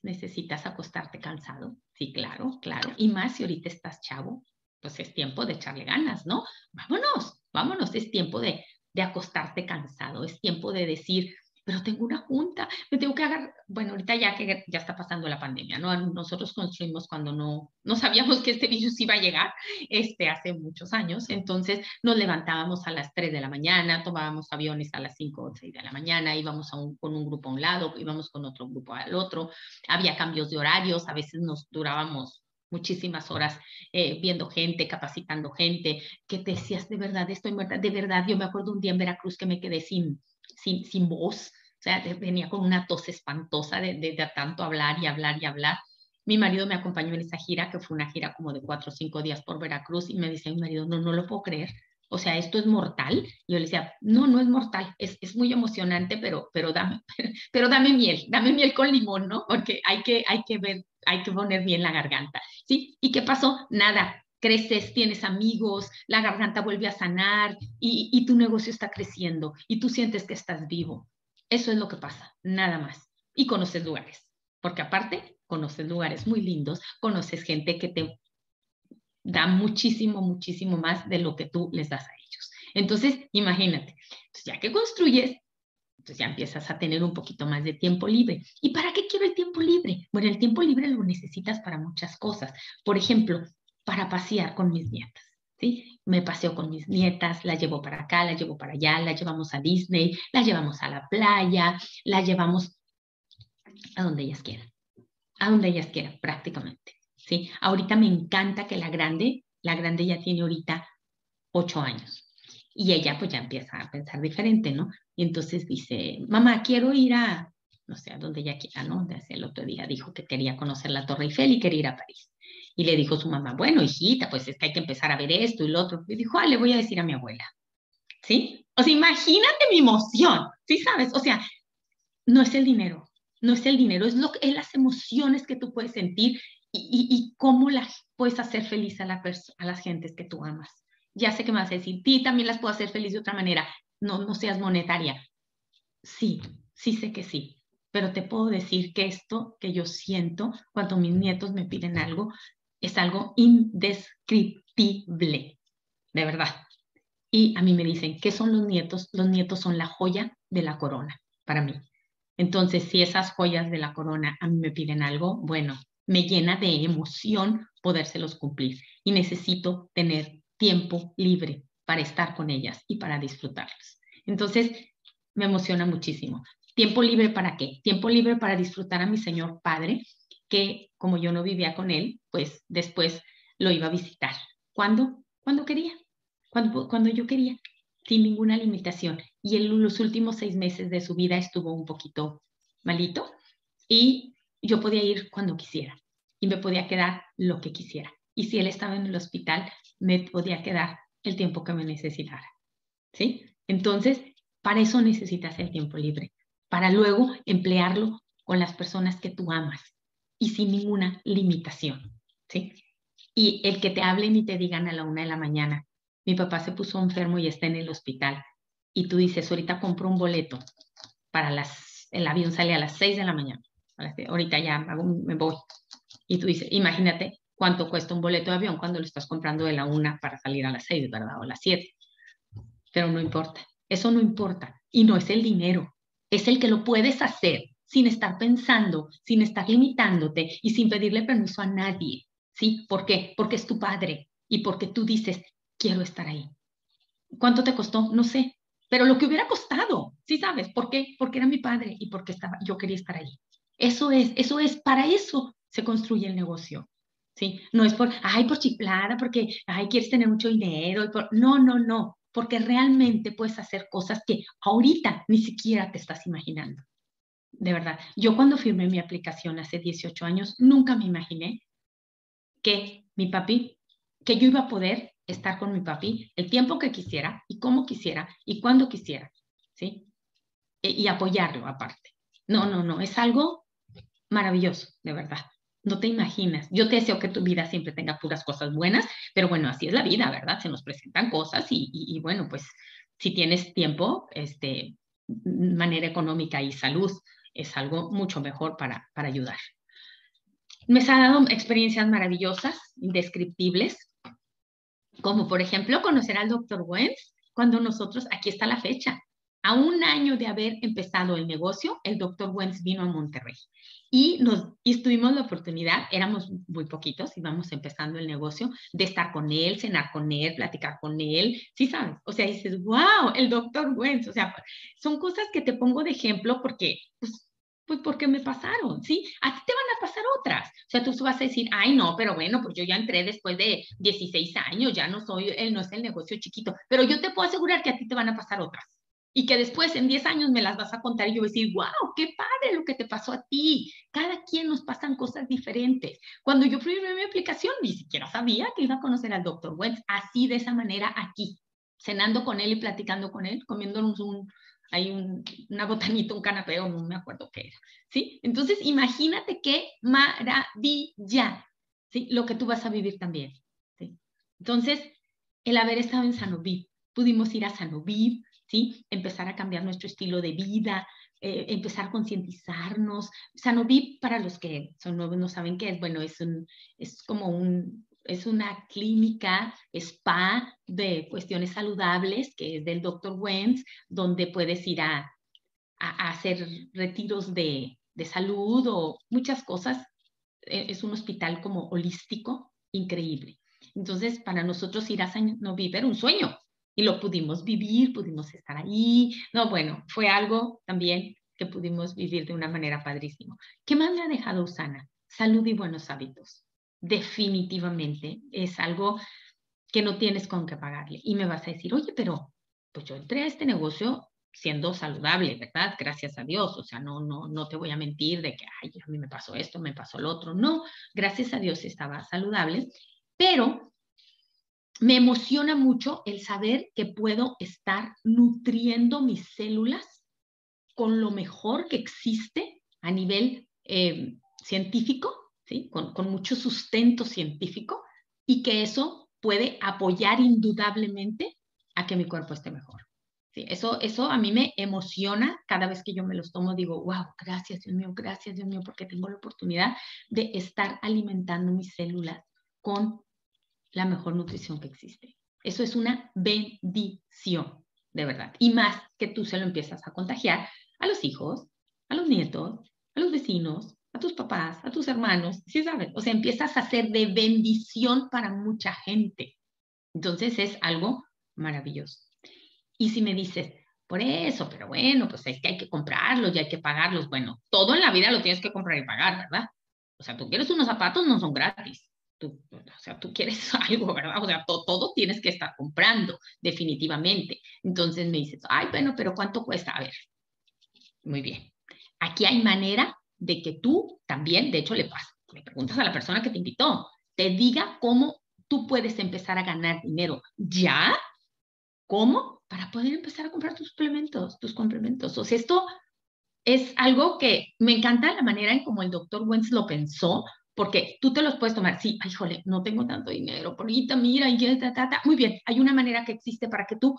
necesitas acostarte cansado. Sí, claro, claro. Y más si ahorita estás chavo, pues es tiempo de echarle ganas, ¿no? Vámonos, vámonos, es tiempo de, de acostarte cansado, es tiempo de decir, pero tengo una junta, me tengo que agarrar, bueno, ahorita ya que ya está pasando la pandemia, ¿no? Nosotros construimos cuando no, no sabíamos que este virus iba a llegar, este, hace muchos años, entonces nos levantábamos a las 3 de la mañana, tomábamos aviones a las 5 o 6 de la mañana, íbamos a un, con un grupo a un lado, íbamos con otro grupo al otro, había cambios de horarios, a veces nos durábamos muchísimas horas eh, viendo gente, capacitando gente, que te decías, de verdad, estoy muerta, de verdad, yo me acuerdo un día en Veracruz que me quedé sin, sin, sin voz, o sea, venía con una tos espantosa de, de, tanto hablar y hablar y hablar. Mi marido me acompañó en esa gira, que fue una gira como de cuatro o cinco días por Veracruz, y me dice mi marido, no, no lo puedo creer, o sea, esto es mortal. Y yo le decía, no, no es mortal, es, es muy emocionante, pero, pero, dame, pero dame miel, dame miel con limón, ¿no? Porque hay que, hay que ver hay que poner bien la garganta, ¿sí? ¿Y qué pasó? Nada, creces, tienes amigos, la garganta vuelve a sanar y, tu negocio está creciendo y tú sientes que estás vivo. Eso es lo que pasa, nada más. Y conoces lugares, porque aparte conoces lugares muy lindos, conoces gente que te da muchísimo, muchísimo más de lo que tú les das a ellos. Entonces, imagínate, ya que construyes, entonces ya empiezas a tener un poquito más de tiempo libre. ¿Y para qué quiero el tiempo libre? Bueno, el tiempo libre lo necesitas para muchas cosas. Por ejemplo, para pasear con mis nietas. ¿sí? Me paseo con mis nietas, la llevo para acá, la llevo para allá, la llevamos a Disney, la llevamos a la playa, la llevamos a donde ellas quieran. A donde ellas quieran, prácticamente. ¿Sí? Ahorita me encanta que la grande, la grande ya tiene ahorita ocho años. Y ella pues ya empieza a pensar diferente, ¿no? Y entonces dice, mamá, quiero ir a, no sé, a donde ella quiera, ¿no? Desde el otro día dijo que quería conocer la Torre Eiffel y quería ir a París. Y le dijo su mamá, bueno, hijita, pues es que hay que empezar a ver esto y lo otro. Y dijo, ah, le voy a decir a mi abuela. ¿Sí? O sea, imagínate mi emoción, ¿sí sabes? O sea, no es el dinero, no es el dinero, es, lo, es las emociones que tú puedes sentir y, cómo las puedes hacer feliz a, la a las gentes que tú amas. Ya sé que me vas a decir, ti también las puedo hacer feliz de otra manera. No, no seas monetaria. Sí, sí sé que sí, pero te puedo decir que esto que yo siento cuando mis nietos me piden algo es algo indescriptible, de verdad. Y a mí me dicen, ¿qué son los nietos? Los nietos son la joya de la corona para mí. Entonces, si esas joyas de la corona a mí me piden algo, bueno, me llena de emoción podérselos cumplir y necesito tener tiempo libre para estar con ellas y para disfrutarlos. Entonces, me emociona muchísimo. ¿Tiempo libre para qué? Tiempo libre para disfrutar a mi señor padre, que como yo no vivía con él, pues después lo iba a visitar. ¿Cuándo? Cuando quería, cuando, cuando yo quería, sin ninguna limitación. Y en los últimos seis meses de su vida estuvo un poquito malito y yo podía ir cuando quisiera y me podía quedar lo que quisiera. Y si él estaba en el hospital, me podía quedar el tiempo que me necesitara. ¿Sí? Entonces, para eso necesitas el tiempo libre para luego emplearlo con las personas que tú amas y sin ninguna limitación, ¿sí? Y el que te hablen y te digan a la una de la mañana, mi papá se puso enfermo y está en el hospital, y tú dices, ahorita compro un boleto para las, el avión sale a las seis de la mañana, ahorita ya me voy. Y tú dices, imagínate cuánto cuesta un boleto de avión cuando lo estás comprando de la una para salir a las seis, ¿verdad? O las siete. Pero no importa, eso no importa. Y no es el dinero, es el que lo puedes hacer sin estar pensando, sin estar limitándote y sin pedirle permiso a nadie. ¿Sí? ¿Por qué? Porque es tu padre y porque tú dices, quiero estar ahí. ¿Cuánto te costó? No sé, pero lo que hubiera costado, ¿sí sabes? ¿Por qué? Porque era mi padre y porque estaba, yo quería estar ahí. Eso es, eso es, para eso se construye el negocio. ¿Sí? No es por, ay, por chiflada, porque, ay, quieres tener mucho dinero. No, no, no porque realmente puedes hacer cosas que ahorita ni siquiera te estás imaginando. De verdad, yo cuando firmé mi aplicación hace 18 años, nunca me imaginé que mi papi, que yo iba a poder estar con mi papi el tiempo que quisiera y como quisiera y cuando quisiera, ¿sí? E, y apoyarlo aparte. No, no, no, es algo maravilloso, de verdad no te imaginas. Yo te deseo que tu vida siempre tenga puras cosas buenas, pero bueno, así es la vida, ¿verdad? Se nos presentan cosas y, bueno, pues si tienes tiempo, este, manera económica y salud es algo mucho mejor para, para ayudar. Me ha dado experiencias maravillosas, indescriptibles, como por ejemplo conocer al doctor Wentz cuando nosotros, aquí está la fecha, a un año de haber empezado el negocio, el doctor Wentz vino a Monterrey y, nos, y tuvimos la oportunidad, éramos muy poquitos, íbamos empezando el negocio, de estar con él, cenar con él, platicar con él, sí sabes, o sea, dices, wow, el doctor Wentz, o sea, son cosas que te pongo de ejemplo porque, pues, pues porque me pasaron, ¿sí? A ti te van a pasar otras. O sea, tú vas a decir, ay, no, pero bueno, pues yo ya entré después de 16 años, ya no soy, él no es el negocio chiquito, pero yo te puedo asegurar que a ti te van a pasar otras y que después en 10 años me las vas a contar y yo voy a decir, wow, qué padre lo que te pasó a ti. Cada quien nos pasan cosas diferentes. Cuando yo firmé mi aplicación, ni siquiera sabía que iba a conocer al doctor Wentz así de esa manera aquí, cenando con él y platicando con él, comiéndonos un, hay un, una botanita, un canapé o no me acuerdo qué era. ¿Sí? Entonces, imagínate qué maravilla, ¿sí? Lo que tú vas a vivir también. ¿sí? Entonces, el haber estado en Sanoviv, pudimos ir a Sanoviv, ¿sí? Empezar a cambiar nuestro estilo de vida, eh, empezar a concientizarnos. Sanoviv, para los que son nuevos, no saben qué es, bueno, es, un, es como un, es una clínica spa de cuestiones saludables, que es del Dr. Wentz, donde puedes ir a, a, hacer retiros de, de, salud o muchas cosas. E, es un hospital como holístico, increíble. Entonces, para nosotros ir a Sanoviv era un sueño, y lo pudimos vivir, pudimos estar ahí. No, bueno, fue algo también que pudimos vivir de una manera padrísima. ¿Qué más me ha dejado Usana? Salud y buenos hábitos. Definitivamente es algo que no tienes con qué pagarle. Y me vas a decir, oye, pero pues yo entré a este negocio siendo saludable, ¿verdad? Gracias a Dios, o sea, no, no, no te voy a mentir de que, ay, a mí me pasó esto, me pasó lo otro, no, gracias a Dios estaba saludable, pero me emociona mucho el saber que puedo estar nutriendo mis células con lo mejor que existe a nivel eh, científico, ¿sí? Con, con mucho sustento científico y que eso puede apoyar indudablemente a que mi cuerpo esté mejor. Sí, eso, eso a mí me emociona cada vez que yo me los tomo. Digo, wow, gracias Dios mío, gracias Dios mío, porque tengo la oportunidad de estar alimentando mis células con la mejor nutrición que existe. Eso es una bendición, de verdad. Y más que tú se lo empiezas a contagiar a los hijos, a los nietos, a los vecinos, a tus papás, a tus hermanos, ¿sí sabes? O sea, empiezas a ser de bendición para mucha gente. Entonces es algo maravilloso. Y si me dices, por eso, pero bueno, pues es que hay que comprarlos y hay que pagarlos. Bueno, todo en la vida lo tienes que comprar y pagar, ¿verdad? O sea, tú quieres unos zapatos, no son gratis. Tú, o sea, tú quieres algo, ¿verdad? O sea, todo tienes que estar comprando, definitivamente. Entonces me dices, ay, bueno, pero ¿cuánto cuesta? A ver, muy bien. Aquí hay manera de que tú también, de hecho, le, le preguntas a la persona que te invitó, te diga cómo tú puedes empezar a ganar dinero ya. ¿Cómo? Para poder empezar a comprar tus suplementos, tus complementos. O sea, esto es algo que me encanta la manera en como el doctor Wentz lo pensó, porque tú te los puedes tomar. Sí, ay, híjole, no tengo tanto dinero, por ahorita mira, y ta, ta, ta. Muy bien, hay una manera que existe para que tú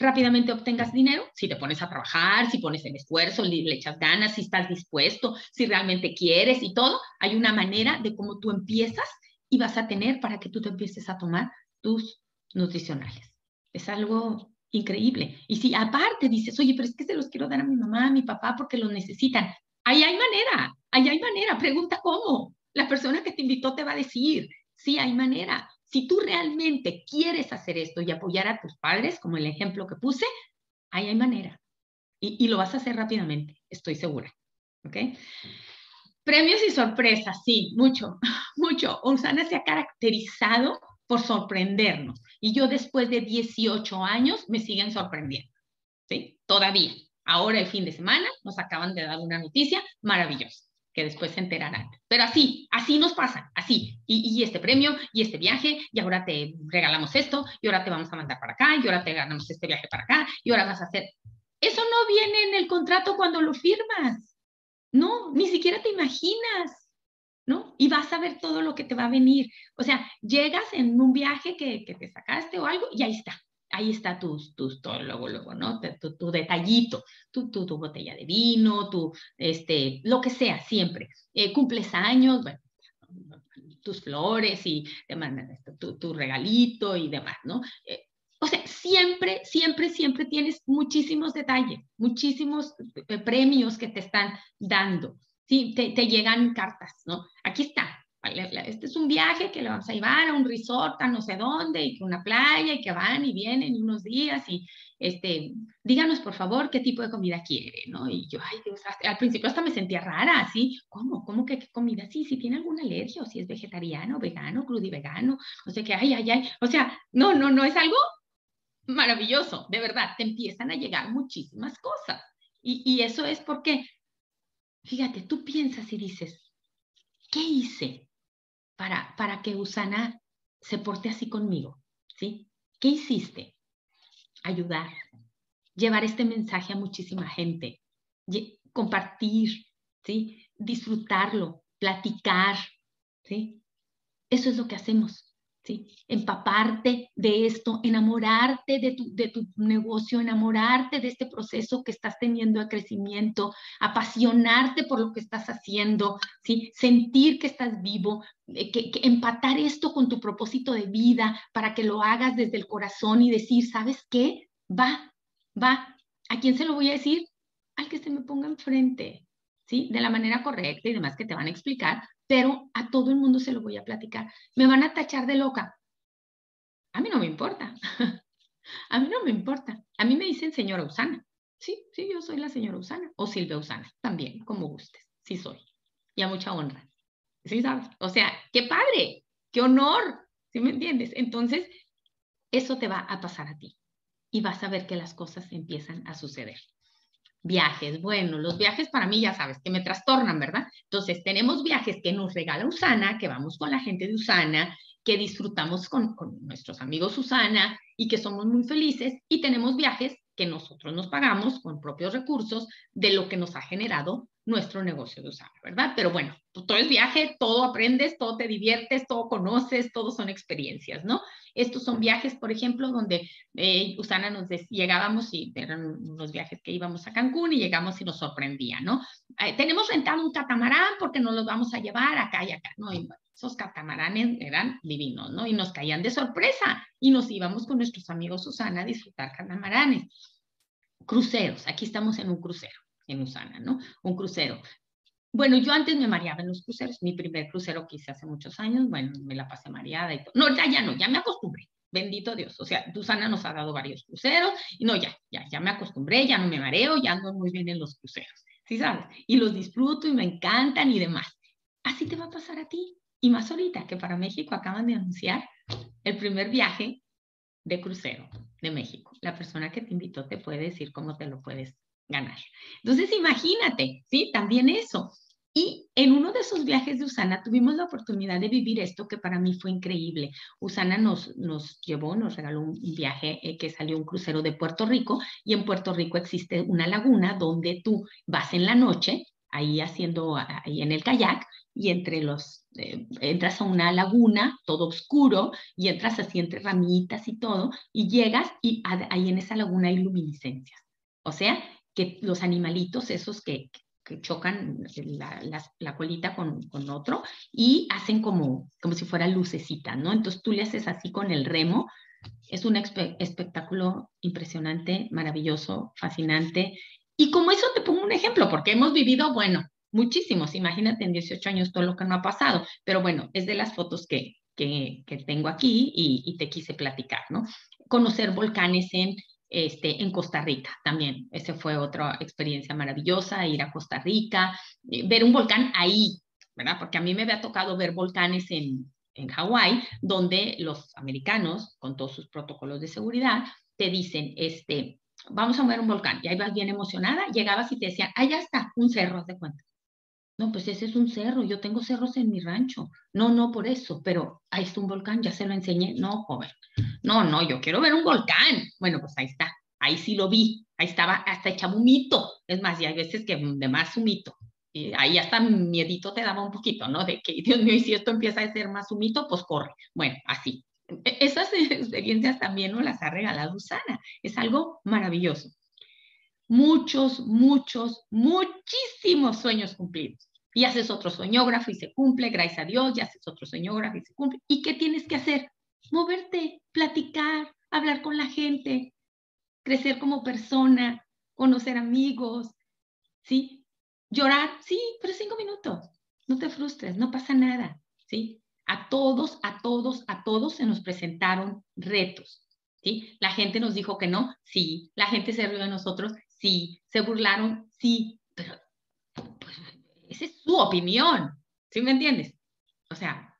rápidamente obtengas dinero, si te pones a trabajar, si pones el esfuerzo, le, echas ganas, si estás dispuesto, si realmente quieres y todo, hay una manera de cómo tú empiezas y vas a tener para que tú te empieces a tomar tus nutricionales. Es algo increíble. Y si aparte dices, oye, pero es que se los quiero dar a mi mamá, a mi papá porque los necesitan, ahí hay manera, ahí hay manera, pregunta cómo. La persona que te invitó te va a decir, sí hay manera. Si tú realmente quieres hacer esto y apoyar a tus padres, como el ejemplo que puse, ahí hay manera. Y, lo vas a hacer rápidamente, estoy segura. ¿Ok? Premios y sorpresas, sí, mucho, mucho. Osana se ha caracterizado por sorprendernos. Y yo después de 18 años me siguen sorprendiendo. ¿Sí? Todavía. Ahora el fin de semana nos acaban de dar una noticia maravillosa que después se enterarán. Pero así, así nos pasa, así. Y, este premio, y este viaje, y ahora te regalamos esto, y ahora te vamos a mandar para acá, y ahora te ganamos este viaje para acá, y ahora vas a hacer... Eso no viene en el contrato cuando lo firmas. No, ni siquiera te imaginas, ¿no? Y vas a ver todo lo que te va a venir. O sea, llegas en un viaje que, que te sacaste o algo, y ahí está ahí está tus, tus, todo luego, luego, ¿no? Tu, tu, detallito, tu, tu, tu, botella de vino, tu, este, lo que sea, siempre. Eh, cumples años, bueno, tus flores y demás, tu, tu regalito y demás, ¿no? Eh, o sea, siempre, siempre, siempre tienes muchísimos detalles, muchísimos eh, premios que te están dando. Sí, te, te llegan cartas, ¿no? Aquí está, este es un viaje que le vamos a llevar a un resort a no sé dónde y que una playa y que van y vienen unos días y este, díganos por favor qué tipo de comida quiere, ¿no? Y yo, ay Dios, al principio hasta me sentía rara, así, ¿cómo? ¿Cómo que qué comida? Sí, si tiene alguna alergia o si es vegetariano, vegano, vegano no sé qué, ay, ay, ay, o sea, no, no, no, es algo maravilloso, de verdad, te empiezan a llegar muchísimas cosas. Y, y eso es porque, fíjate, tú piensas y dices, ¿qué hice? Para, para que Usana se porte así conmigo, ¿sí? ¿Qué hiciste? Ayudar, llevar este mensaje a muchísima gente, compartir, ¿sí? Disfrutarlo, platicar, ¿sí? Eso es lo que hacemos. ¿Sí? Empaparte de esto, enamorarte de tu, de tu negocio, enamorarte de este proceso que estás teniendo de crecimiento, apasionarte por lo que estás haciendo, ¿sí? Sentir que estás vivo, eh, que, empatar esto con tu propósito de vida para que lo hagas desde el corazón y decir, ¿sabes qué? Va, va. ¿A quién se lo voy a decir? Al que se me ponga enfrente, ¿sí? De la manera correcta y demás que te van a explicar, pero a todo el mundo se lo voy a platicar. Me van a tachar de loca. A mí no me importa. a mí no me importa. A mí me dicen señora Usana. Sí, sí, yo soy la señora Usana. O Silvia Usana, también, como gustes. Sí soy. Y a mucha honra. ¿Sí sabes? O sea, qué padre, qué honor. ¿Sí me entiendes? Entonces, eso te va a pasar a ti. y vas a ver que las cosas empiezan a suceder. Viajes, bueno, los viajes para mí ya sabes que me trastornan, ¿verdad? Entonces tenemos viajes que nos regala Usana, que vamos con la gente de Usana, que disfrutamos con, con nuestros amigos Usana y que somos muy felices y tenemos viajes que nosotros nos pagamos con propios recursos de lo que nos ha generado nuestro negocio de Usana, ¿verdad? Pero bueno, todo es viaje, todo aprendes, todo te diviertes, todo conoces, todo son experiencias, ¿no? Estos son viajes, por ejemplo, donde eh, Usana nos llegábamos y eran unos viajes que íbamos a Cancún y llegamos y nos sorprendía, ¿no? Eh, tenemos rentado un catamarán porque nos los vamos a llevar acá y acá, ¿no? Y esos catamaranes eran divinos, ¿no? Y nos caían de sorpresa y nos íbamos con nuestros amigos Usana a disfrutar catamaranes. Cruceros, aquí estamos en un crucero en Usana, ¿no? Un crucero. Bueno, yo antes me mareaba en los cruceros, mi primer crucero que hice hace muchos años, bueno, me la pasé mareada y todo. No, ya, ya no, ya me acostumbré, bendito Dios. O sea, Usana nos ha dado varios cruceros y no, ya, ya, ya me acostumbré, ya no me mareo, ya ando muy bien en los cruceros, ¿sí sabes? Y los disfruto y me encantan y demás. Así te va a pasar a ti. Y más ahorita que para México acaban de anunciar el primer viaje de crucero de México. La persona que te invitó te puede decir cómo te lo puedes ganar. Entonces, imagínate, ¿sí? También eso. Y en uno de esos viajes de Usana tuvimos la oportunidad de vivir esto que para mí fue increíble. Usana nos, nos llevó, nos regaló un viaje eh, que salió un crucero de Puerto Rico y en Puerto Rico existe una laguna donde tú vas en la noche, ahí haciendo, ahí en el kayak, y entre los, eh, entras a una laguna, todo oscuro, y entras así entre ramitas y todo, y llegas y ahí en esa laguna hay luminiscencias. O sea, que los animalitos esos que, que chocan la, la, colita con, con, otro y hacen como, como si fuera lucecita, ¿no? Entonces tú le haces así con el remo. Es un espectáculo impresionante, maravilloso, fascinante. Y como eso te pongo un ejemplo, porque hemos vivido, bueno, muchísimos. Imagínate en 18 años todo lo que no ha pasado. Pero bueno, es de las fotos que, que, tengo aquí y, y, te quise platicar, ¿no? Conocer volcanes en este, en Costa Rica también. Esa fue otra experiencia maravillosa, ir a Costa Rica, eh, ver un volcán ahí, ¿verdad? Porque a mí me había tocado ver volcanes en, en Hawái, donde los americanos, con todos sus protocolos de seguridad, te dicen, este, vamos a ver un volcán. Y ahí vas bien emocionada, llegabas y te decían, ah, ya está, un cerro, de cuenta. No, pues ese es un cerro, yo tengo cerros en mi rancho. No, no por eso, pero ahí está un volcán, ya se lo enseñé. No, joven, no, no, yo quiero ver un volcán. Bueno, pues ahí está, ahí sí lo vi, ahí estaba hasta echaba un mito. Es más, y hay veces que de más humito. Ahí hasta miedito te daba un poquito, ¿no? De que, Dios mío, y si esto empieza a ser más humito, pues corre. Bueno, así. E, esas experiencias también nos las ha regalado Usana. Es algo maravilloso muchos, muchos, muchísimos sueños cumplidos. Y haces otro sueñógrafo y se cumple, gracias a Dios, y haces otro sueñógrafo y se cumple. ¿Y qué tienes que hacer? Moverte, platicar, hablar con la gente, crecer como persona, conocer amigos, ¿sí? Llorar, sí, pero cinco minutos. No te frustres, no pasa nada, ¿sí? A todos, a todos, a todos se nos presentaron retos, ¿sí? La gente nos dijo que no, sí. La gente se rió de nosotros, sí, se burlaron, sí, pero pues, esa es su opinión, ¿sí me entiendes? O sea,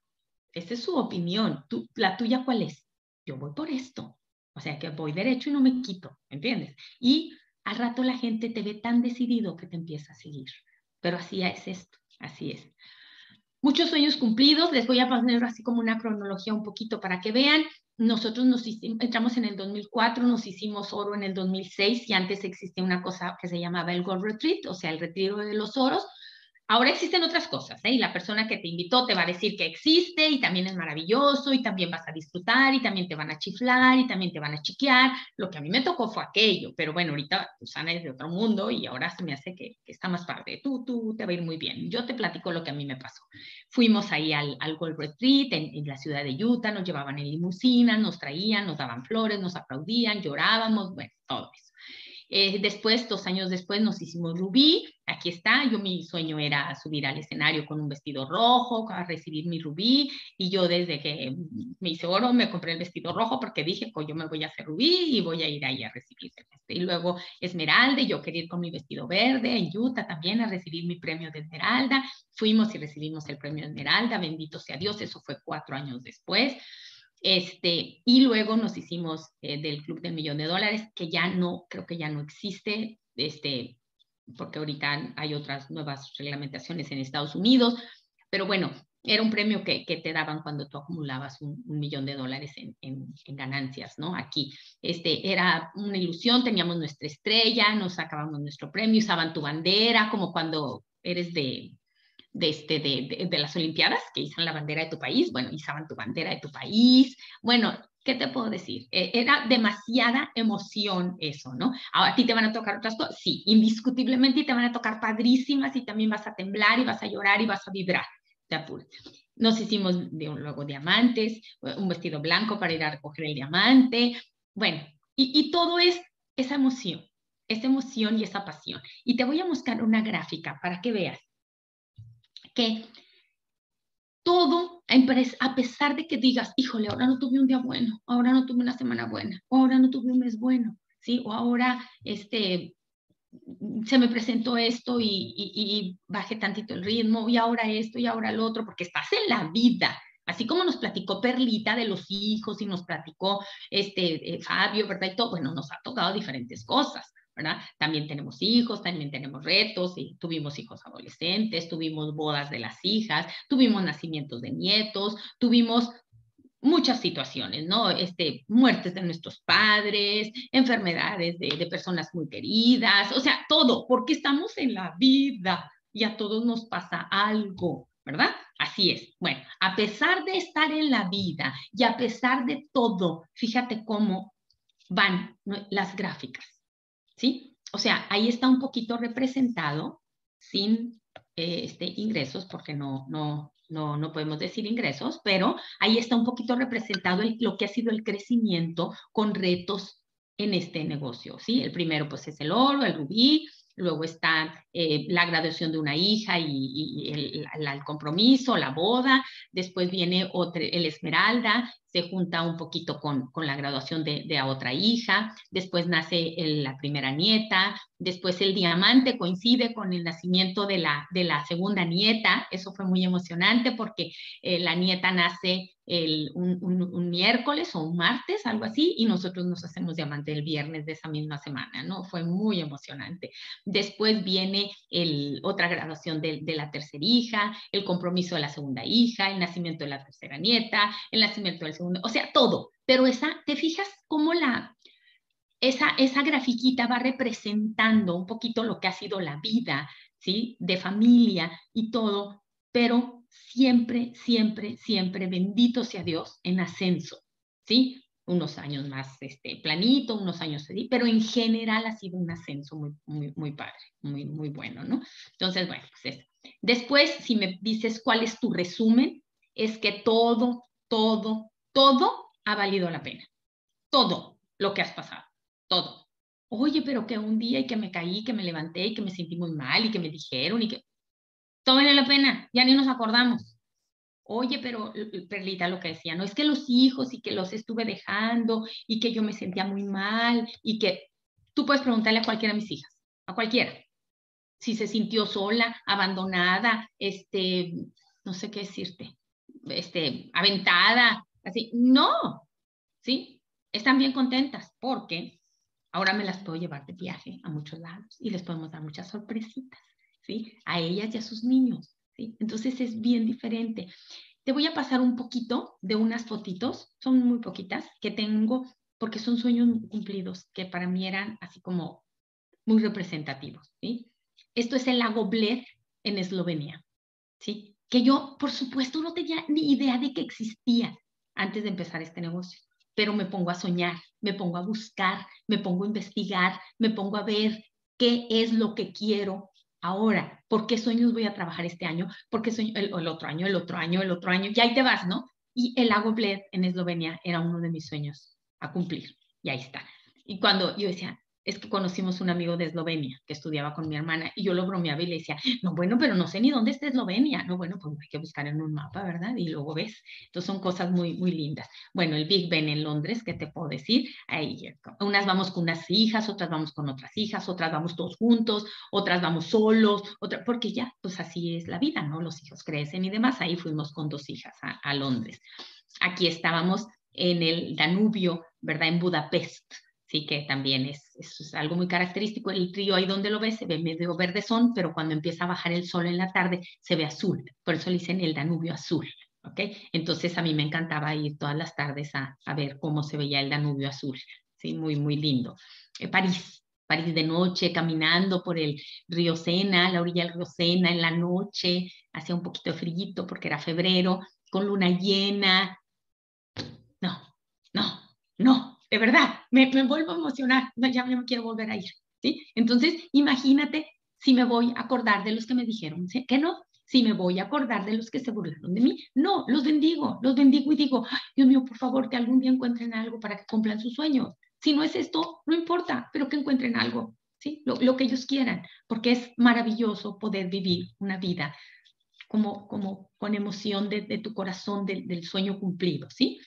esa es su opinión, ¿Tú, la tuya cuál es? Yo voy por esto, o sea que voy derecho y no me quito, ¿entiendes? Y al rato la gente te ve tan decidido que te empieza a seguir, pero así es esto, así es. Muchos sueños cumplidos, les voy a poner así como una cronología un poquito para que vean nosotros nos entramos en el 2004, nos hicimos oro en el 2006 y antes existía una cosa que se llamaba el Gold Retreat, o sea, el retiro de los oros, Ahora existen otras cosas, ¿eh? Y la persona que te invitó te va a decir que existe y también es maravilloso y también vas a disfrutar y también te van a chiflar y también te van a chiquear. Lo que a mí me tocó fue aquello, pero bueno, ahorita Susana es de otro mundo y ahora se me hace que, está más padre. Tú, tú te va a ir muy bien. Yo te platico lo que a mí me pasó. Fuimos ahí al, Gold Retreat en, en la ciudad de Utah, nos llevaban en limusina, nos traían, nos daban flores, nos aplaudían, llorábamos, bueno, todo eso. Eh, después, dos años después, nos hicimos Rubí. Aquí está. Yo mi sueño era subir al escenario con un vestido rojo, a recibir mi Rubí. Y yo desde que me hice oro, me compré el vestido rojo porque dije, pues yo me voy a hacer Rubí y voy a ir ahí a recibir este. Y luego Esmeralda, yo quería ir con mi vestido verde en Utah también a recibir mi premio de Esmeralda. Fuimos y recibimos el premio Esmeralda. Bendito sea Dios. Eso fue cuatro años después. Este, y luego nos hicimos eh, del Club del Millón de Dólares, que ya no, creo que ya no existe, este, porque ahorita hay otras nuevas reglamentaciones en Estados Unidos, pero bueno, era un premio que, te daban cuando tú acumulabas un, millón de dólares en, en, ganancias, ¿no? Aquí, este, era una ilusión, teníamos nuestra estrella, nos sacábamos nuestro premio, usaban tu bandera, como cuando eres de, de, este, de, de, las Olimpiadas, que izan la bandera de tu país, bueno, izaban tu bandera de tu país, bueno, ¿qué te puedo decir? Eh, era demasiada emoción eso, ¿no? Ahora, ¿a ti te van a tocar otras cosas? Sí, indiscutiblemente te van a tocar padrísimas y también vas a temblar y vas a llorar y vas a vibrar, te apuras. Nos hicimos de, luego diamantes, un vestido blanco para ir a recoger el diamante, bueno, y, y todo es esa emoción, esa emoción y esa pasión. Y te voy a buscar una gráfica para que veas que todo, a pesar de que digas, híjole, ahora no tuve un día bueno, ahora no tuve una semana buena, ahora no tuve un mes bueno, ¿sí? O ahora, este, se me presentó esto y, y, bajé tantito el ritmo, y ahora esto, y ahora lo otro, porque estás en la vida. Así como nos platicó Perlita de los hijos y nos platicó este, eh, Fabio, ¿verdad? Y todo, bueno, nos ha tocado diferentes cosas. También tenemos hijos, también tenemos retos, y tuvimos hijos adolescentes, tuvimos bodas de las hijas, tuvimos nacimientos de nietos, tuvimos muchas situaciones, ¿no? Este, muertes de nuestros padres, enfermedades de, de personas muy queridas, o sea, todo, porque estamos en la vida y a todos nos pasa algo, ¿verdad? Así es. Bueno, a pesar de estar en la vida y a pesar de todo, fíjate cómo van las gráficas. ¿Sí? O sea, ahí está un poquito representado sin eh, este, ingresos, porque no, no, no, no podemos decir ingresos, pero ahí está un poquito representado lo que ha sido el crecimiento con retos en este negocio, ¿sí? El primero, pues, es el oro, el rubí, luego está eh, la graduación de una hija y, el, el, compromiso, la boda, después viene el esmeralda, se junta un poquito con, con la graduación de, otra hija, después nace la primera nieta, después el diamante coincide con el nacimiento de la, de la segunda nieta, eso fue muy emocionante porque eh, la nieta nace el, un, un, miércoles o un martes, algo así, y nosotros nos hacemos diamante el viernes de esa misma semana, ¿no? Fue muy emocionante. Después viene el, otra graduación de, de la tercera hija, el compromiso de la segunda hija, el nacimiento de la tercera nieta, el nacimiento del segundo o sea, todo. Pero esa, ¿te fijas cómo la, esa, esa grafiquita va representando un poquito lo que ha sido la vida, ¿sí? De familia y todo, pero siempre, siempre, siempre, bendito sea Dios, en ascenso, ¿sí? Unos años más este, planito, unos años así, pero en general ha sido un ascenso muy, muy, muy padre, muy, muy bueno, ¿no? Entonces, bueno, pues eso. Después, si me dices cuál es tu resumen, es que todo, todo, todo ha valido la pena. Todo lo que has pasado, todo. Oye, pero que un día y que me caí, que me levanté y que me sentí muy mal y que me dijeron y que... Todo la pena, ya ni nos acordamos. Oye, pero Perlita lo que decía, no es que los hijos y que los estuve dejando y que yo me sentía muy mal y que tú puedes preguntarle a cualquiera de mis hijas, a cualquiera, si se sintió sola, abandonada, este, no sé qué decirte, este, aventada, Así, no, ¿sí? Están bien contentas porque ahora me las puedo llevar de viaje a muchos lados y les podemos dar muchas sorpresitas, A ellas y a sus niños, ¿sí? Entonces es bien diferente. Te voy a pasar un poquito de unas fotitos, son muy poquitas, que tengo porque son sueños cumplidos, que para mí eran así como muy representativos, ¿sí? Esto es el lago Bled en Eslovenia, ¿sí? Que yo, por supuesto, no tenía ni idea de que existía, antes de empezar este negocio, pero me pongo a soñar, me pongo a buscar, me pongo a investigar, me pongo a ver qué es lo que quiero ahora, por qué sueños voy a trabajar este año, por qué sueño el, otro año, el otro año, el otro año, y ahí te vas, ¿no? Y el lago Bled en Eslovenia era uno de mis sueños a cumplir, y ahí está. Y cuando yo decía, es que conocimos un amigo de Eslovenia que estudiaba con mi hermana y yo lo bromeaba y le decía, no, bueno, pero no sé ni dónde está Eslovenia. No, bueno, pues hay que buscar en un mapa, ¿verdad? Y luego ves. Entonces son cosas muy, muy lindas. Bueno, el Big Ben en Londres, ¿qué te puedo decir? Ahí, unas vamos con unas hijas, otras vamos con otras hijas, otras vamos todos juntos, otras vamos solos, otra, porque ya, pues así es la vida, ¿no? Los hijos crecen y demás. Ahí fuimos con dos hijas a, a Londres. Aquí estábamos en el Danubio, ¿verdad? En Budapest, sí que también es, es, algo muy característico. El río ahí donde lo ves se ve medio verdezón, pero cuando empieza a bajar el sol en la tarde se ve azul. Por eso le dicen el Danubio azul. ¿ok? Entonces a mí me encantaba ir todas las tardes a, a ver cómo se veía el Danubio azul. Sí, muy, muy lindo. Eh, París, París de noche, caminando por el río Sena, la orilla del río Sena en la noche, hacía un poquito de frío porque era febrero, con luna llena. No, no, no, de verdad, me, vuelvo a emocionar, ya, me quiero volver a ir, ¿sí? Entonces, imagínate si me voy a acordar de los que me dijeron que no, si me voy a acordar de los que se burlaron de mí. No, los bendigo, los bendigo y digo, Dios mío, por favor, que algún día encuentren algo para que cumplan sus sueños. Si no es esto, no importa, pero que encuentren algo, ¿sí? Lo, que ellos quieran, porque es maravilloso poder vivir una vida como, como con emoción de, tu corazón del, sueño cumplido, ¿sí?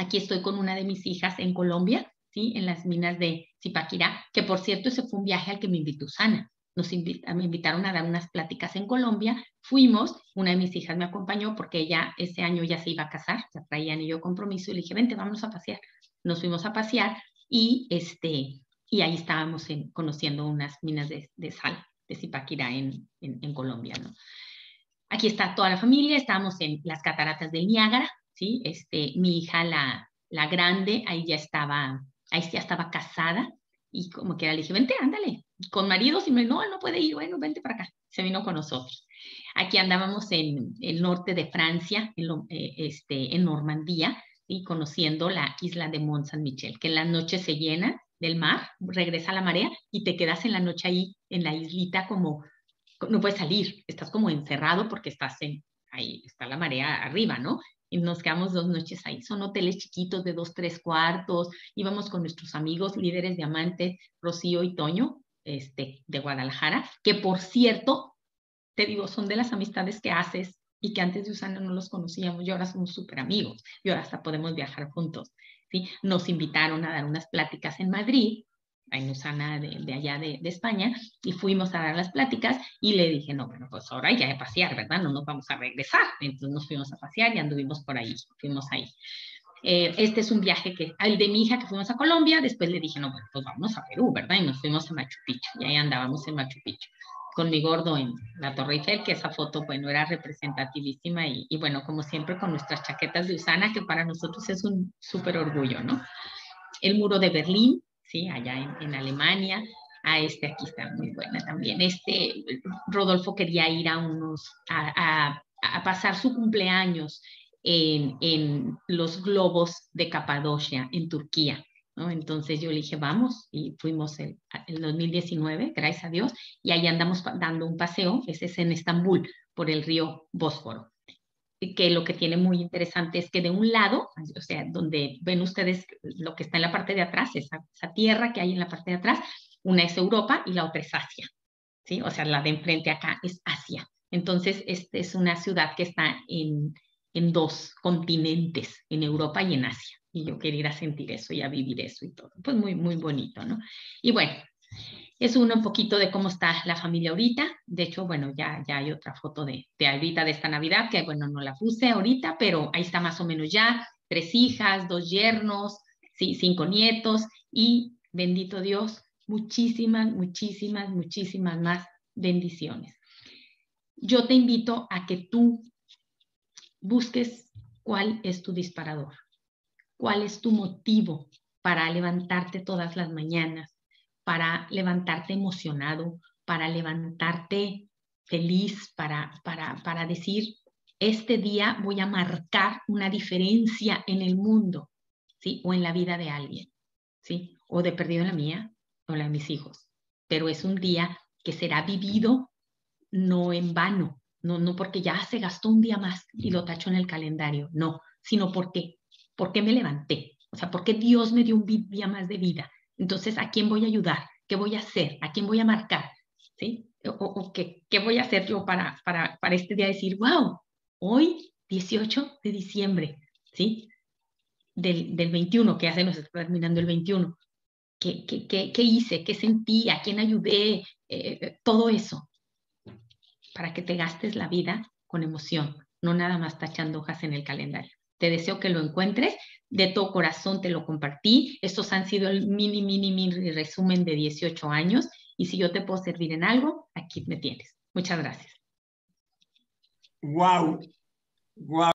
Aquí estoy con una de mis hijas en Colombia, ¿sí? En las minas de Zipaquirá, que por cierto ese fue un viaje al que me invitó Sana. Nos me invitaron a dar unas pláticas en Colombia, fuimos, una de mis hijas me acompañó porque ella ese año ya se iba a casar, ya traía yo compromiso y le dije, vente, vamos a pasear nos fuimos a pasear y, este, y ahí estábamos conociendo unas minas de, sal de Zipaquirá en, en, Colombia. Aquí está toda la familia, estábamos en las cataratas del Niágara, ¿sí? Este, mi hija, la, la grande, ahí ya estaba, ahí ya estaba casada y como que le dije, vente, ándale, con marido, me no, no puede ir, bueno, vente para acá, se vino con nosotros. Aquí andábamos en el norte de Francia, en, eh, este, en Normandía, y conociendo la isla de Mont Saint Michel, que en la noche se llena del mar, regresa la marea y te quedas en la noche ahí en la islita como no puedes salir, estás como encerrado porque estás en ahí está la marea arriba, ¿no? Y nos quedamos dos noches ahí. Son hoteles chiquitos de dos, tres cuartos. Íbamos con nuestros amigos líderes diamantes, Rocío y Toño, este, de Guadalajara, que por cierto, te digo, son de las amistades que haces y que antes de Usana no los conocíamos y ahora somos súper amigos y ahora hasta podemos viajar juntos. ¿sí? Nos invitaron a dar unas pláticas en Madrid, en Usana de, de allá de, de, España, y fuimos a dar las pláticas y le dije, no, bueno, pues ahora ya de pasear, ¿verdad? No nos vamos a regresar. Entonces nos fuimos a pasear y anduvimos por ahí, fuimos ahí. Eh, este es un viaje que, el de mi hija que fuimos a Colombia, después le dije, no, bueno, pues vamos a Perú, ¿verdad? Y nos fuimos a Machu Picchu, y ahí andábamos en Machu Picchu con mi gordo en la Torre Eiffel, que esa foto, bueno, era representativísima y, y bueno, como siempre con nuestras chaquetas de Usana, que para nosotros es un súper orgullo, ¿no? El muro de Berlín, sí, allá en, en Alemania, a este aquí está muy buena también. Este, Rodolfo quería ir a unos, a, a, a pasar su cumpleaños en, en, los globos de Capadocia, en Turquía. Entonces yo le dije, vamos, y fuimos el, el 2019, gracias a Dios, y ahí andamos dando un paseo, ese es en Estambul, por el río Bósforo. Que lo que tiene muy interesante es que de un lado, o sea, donde ven ustedes lo que está en la parte de atrás, esa, esa tierra que hay en la parte de atrás, una es Europa y la otra es Asia, ¿sí? O sea, la de enfrente acá es Asia. Entonces, esta es una ciudad que está en, en dos continentes, en Europa y en Asia y yo quería ir a sentir eso y a vivir eso y todo. Pues muy, muy bonito, ¿no? Y bueno, es uno un poquito de cómo está la familia ahorita. De hecho, bueno, ya, ya hay otra foto de, de ahorita de esta Navidad, que bueno, no la puse ahorita, pero ahí está más o menos ya. Tres hijas, dos yernos, cinco nietos y, bendito Dios, muchísimas, muchísimas, muchísimas más bendiciones. Yo te invito a que tú busques cuál es tu disparador cuál es tu motivo para levantarte todas las mañanas, para levantarte emocionado, para levantarte feliz, para, para, para decir, este día voy a marcar una diferencia en el mundo, ¿sí? O en la vida de alguien, ¿sí? O de perdido en la mía o la de mis hijos. Pero es un día que será vivido no en vano, no, no porque ya se gastó un día más y lo tacho en el calendario, no, sino porque ¿Por qué me levanté? O sea, ¿por qué Dios me dio un día más de vida? Entonces, ¿a quién voy a ayudar? ¿Qué voy a hacer? ¿A quién voy a marcar? ¿Sí? ¿O, qué, qué, voy a hacer yo para, para, para este día? Decir, wow, hoy 18 de diciembre, ¿sí? Del, del 21, que ya se nos está terminando el 21. ¿Qué, qué, qué, qué hice? ¿Qué sentí? ¿A quién ayudé? Eh, eh, todo eso. Para que te gastes la vida con emoción, no nada más tachando hojas en el calendario. Te deseo que lo encuentres. De todo corazón te lo compartí. Estos han sido el mini, mini, mini resumen de 18 años. Y si yo te puedo servir en algo, aquí me tienes. Muchas gracias. Wow. Wow.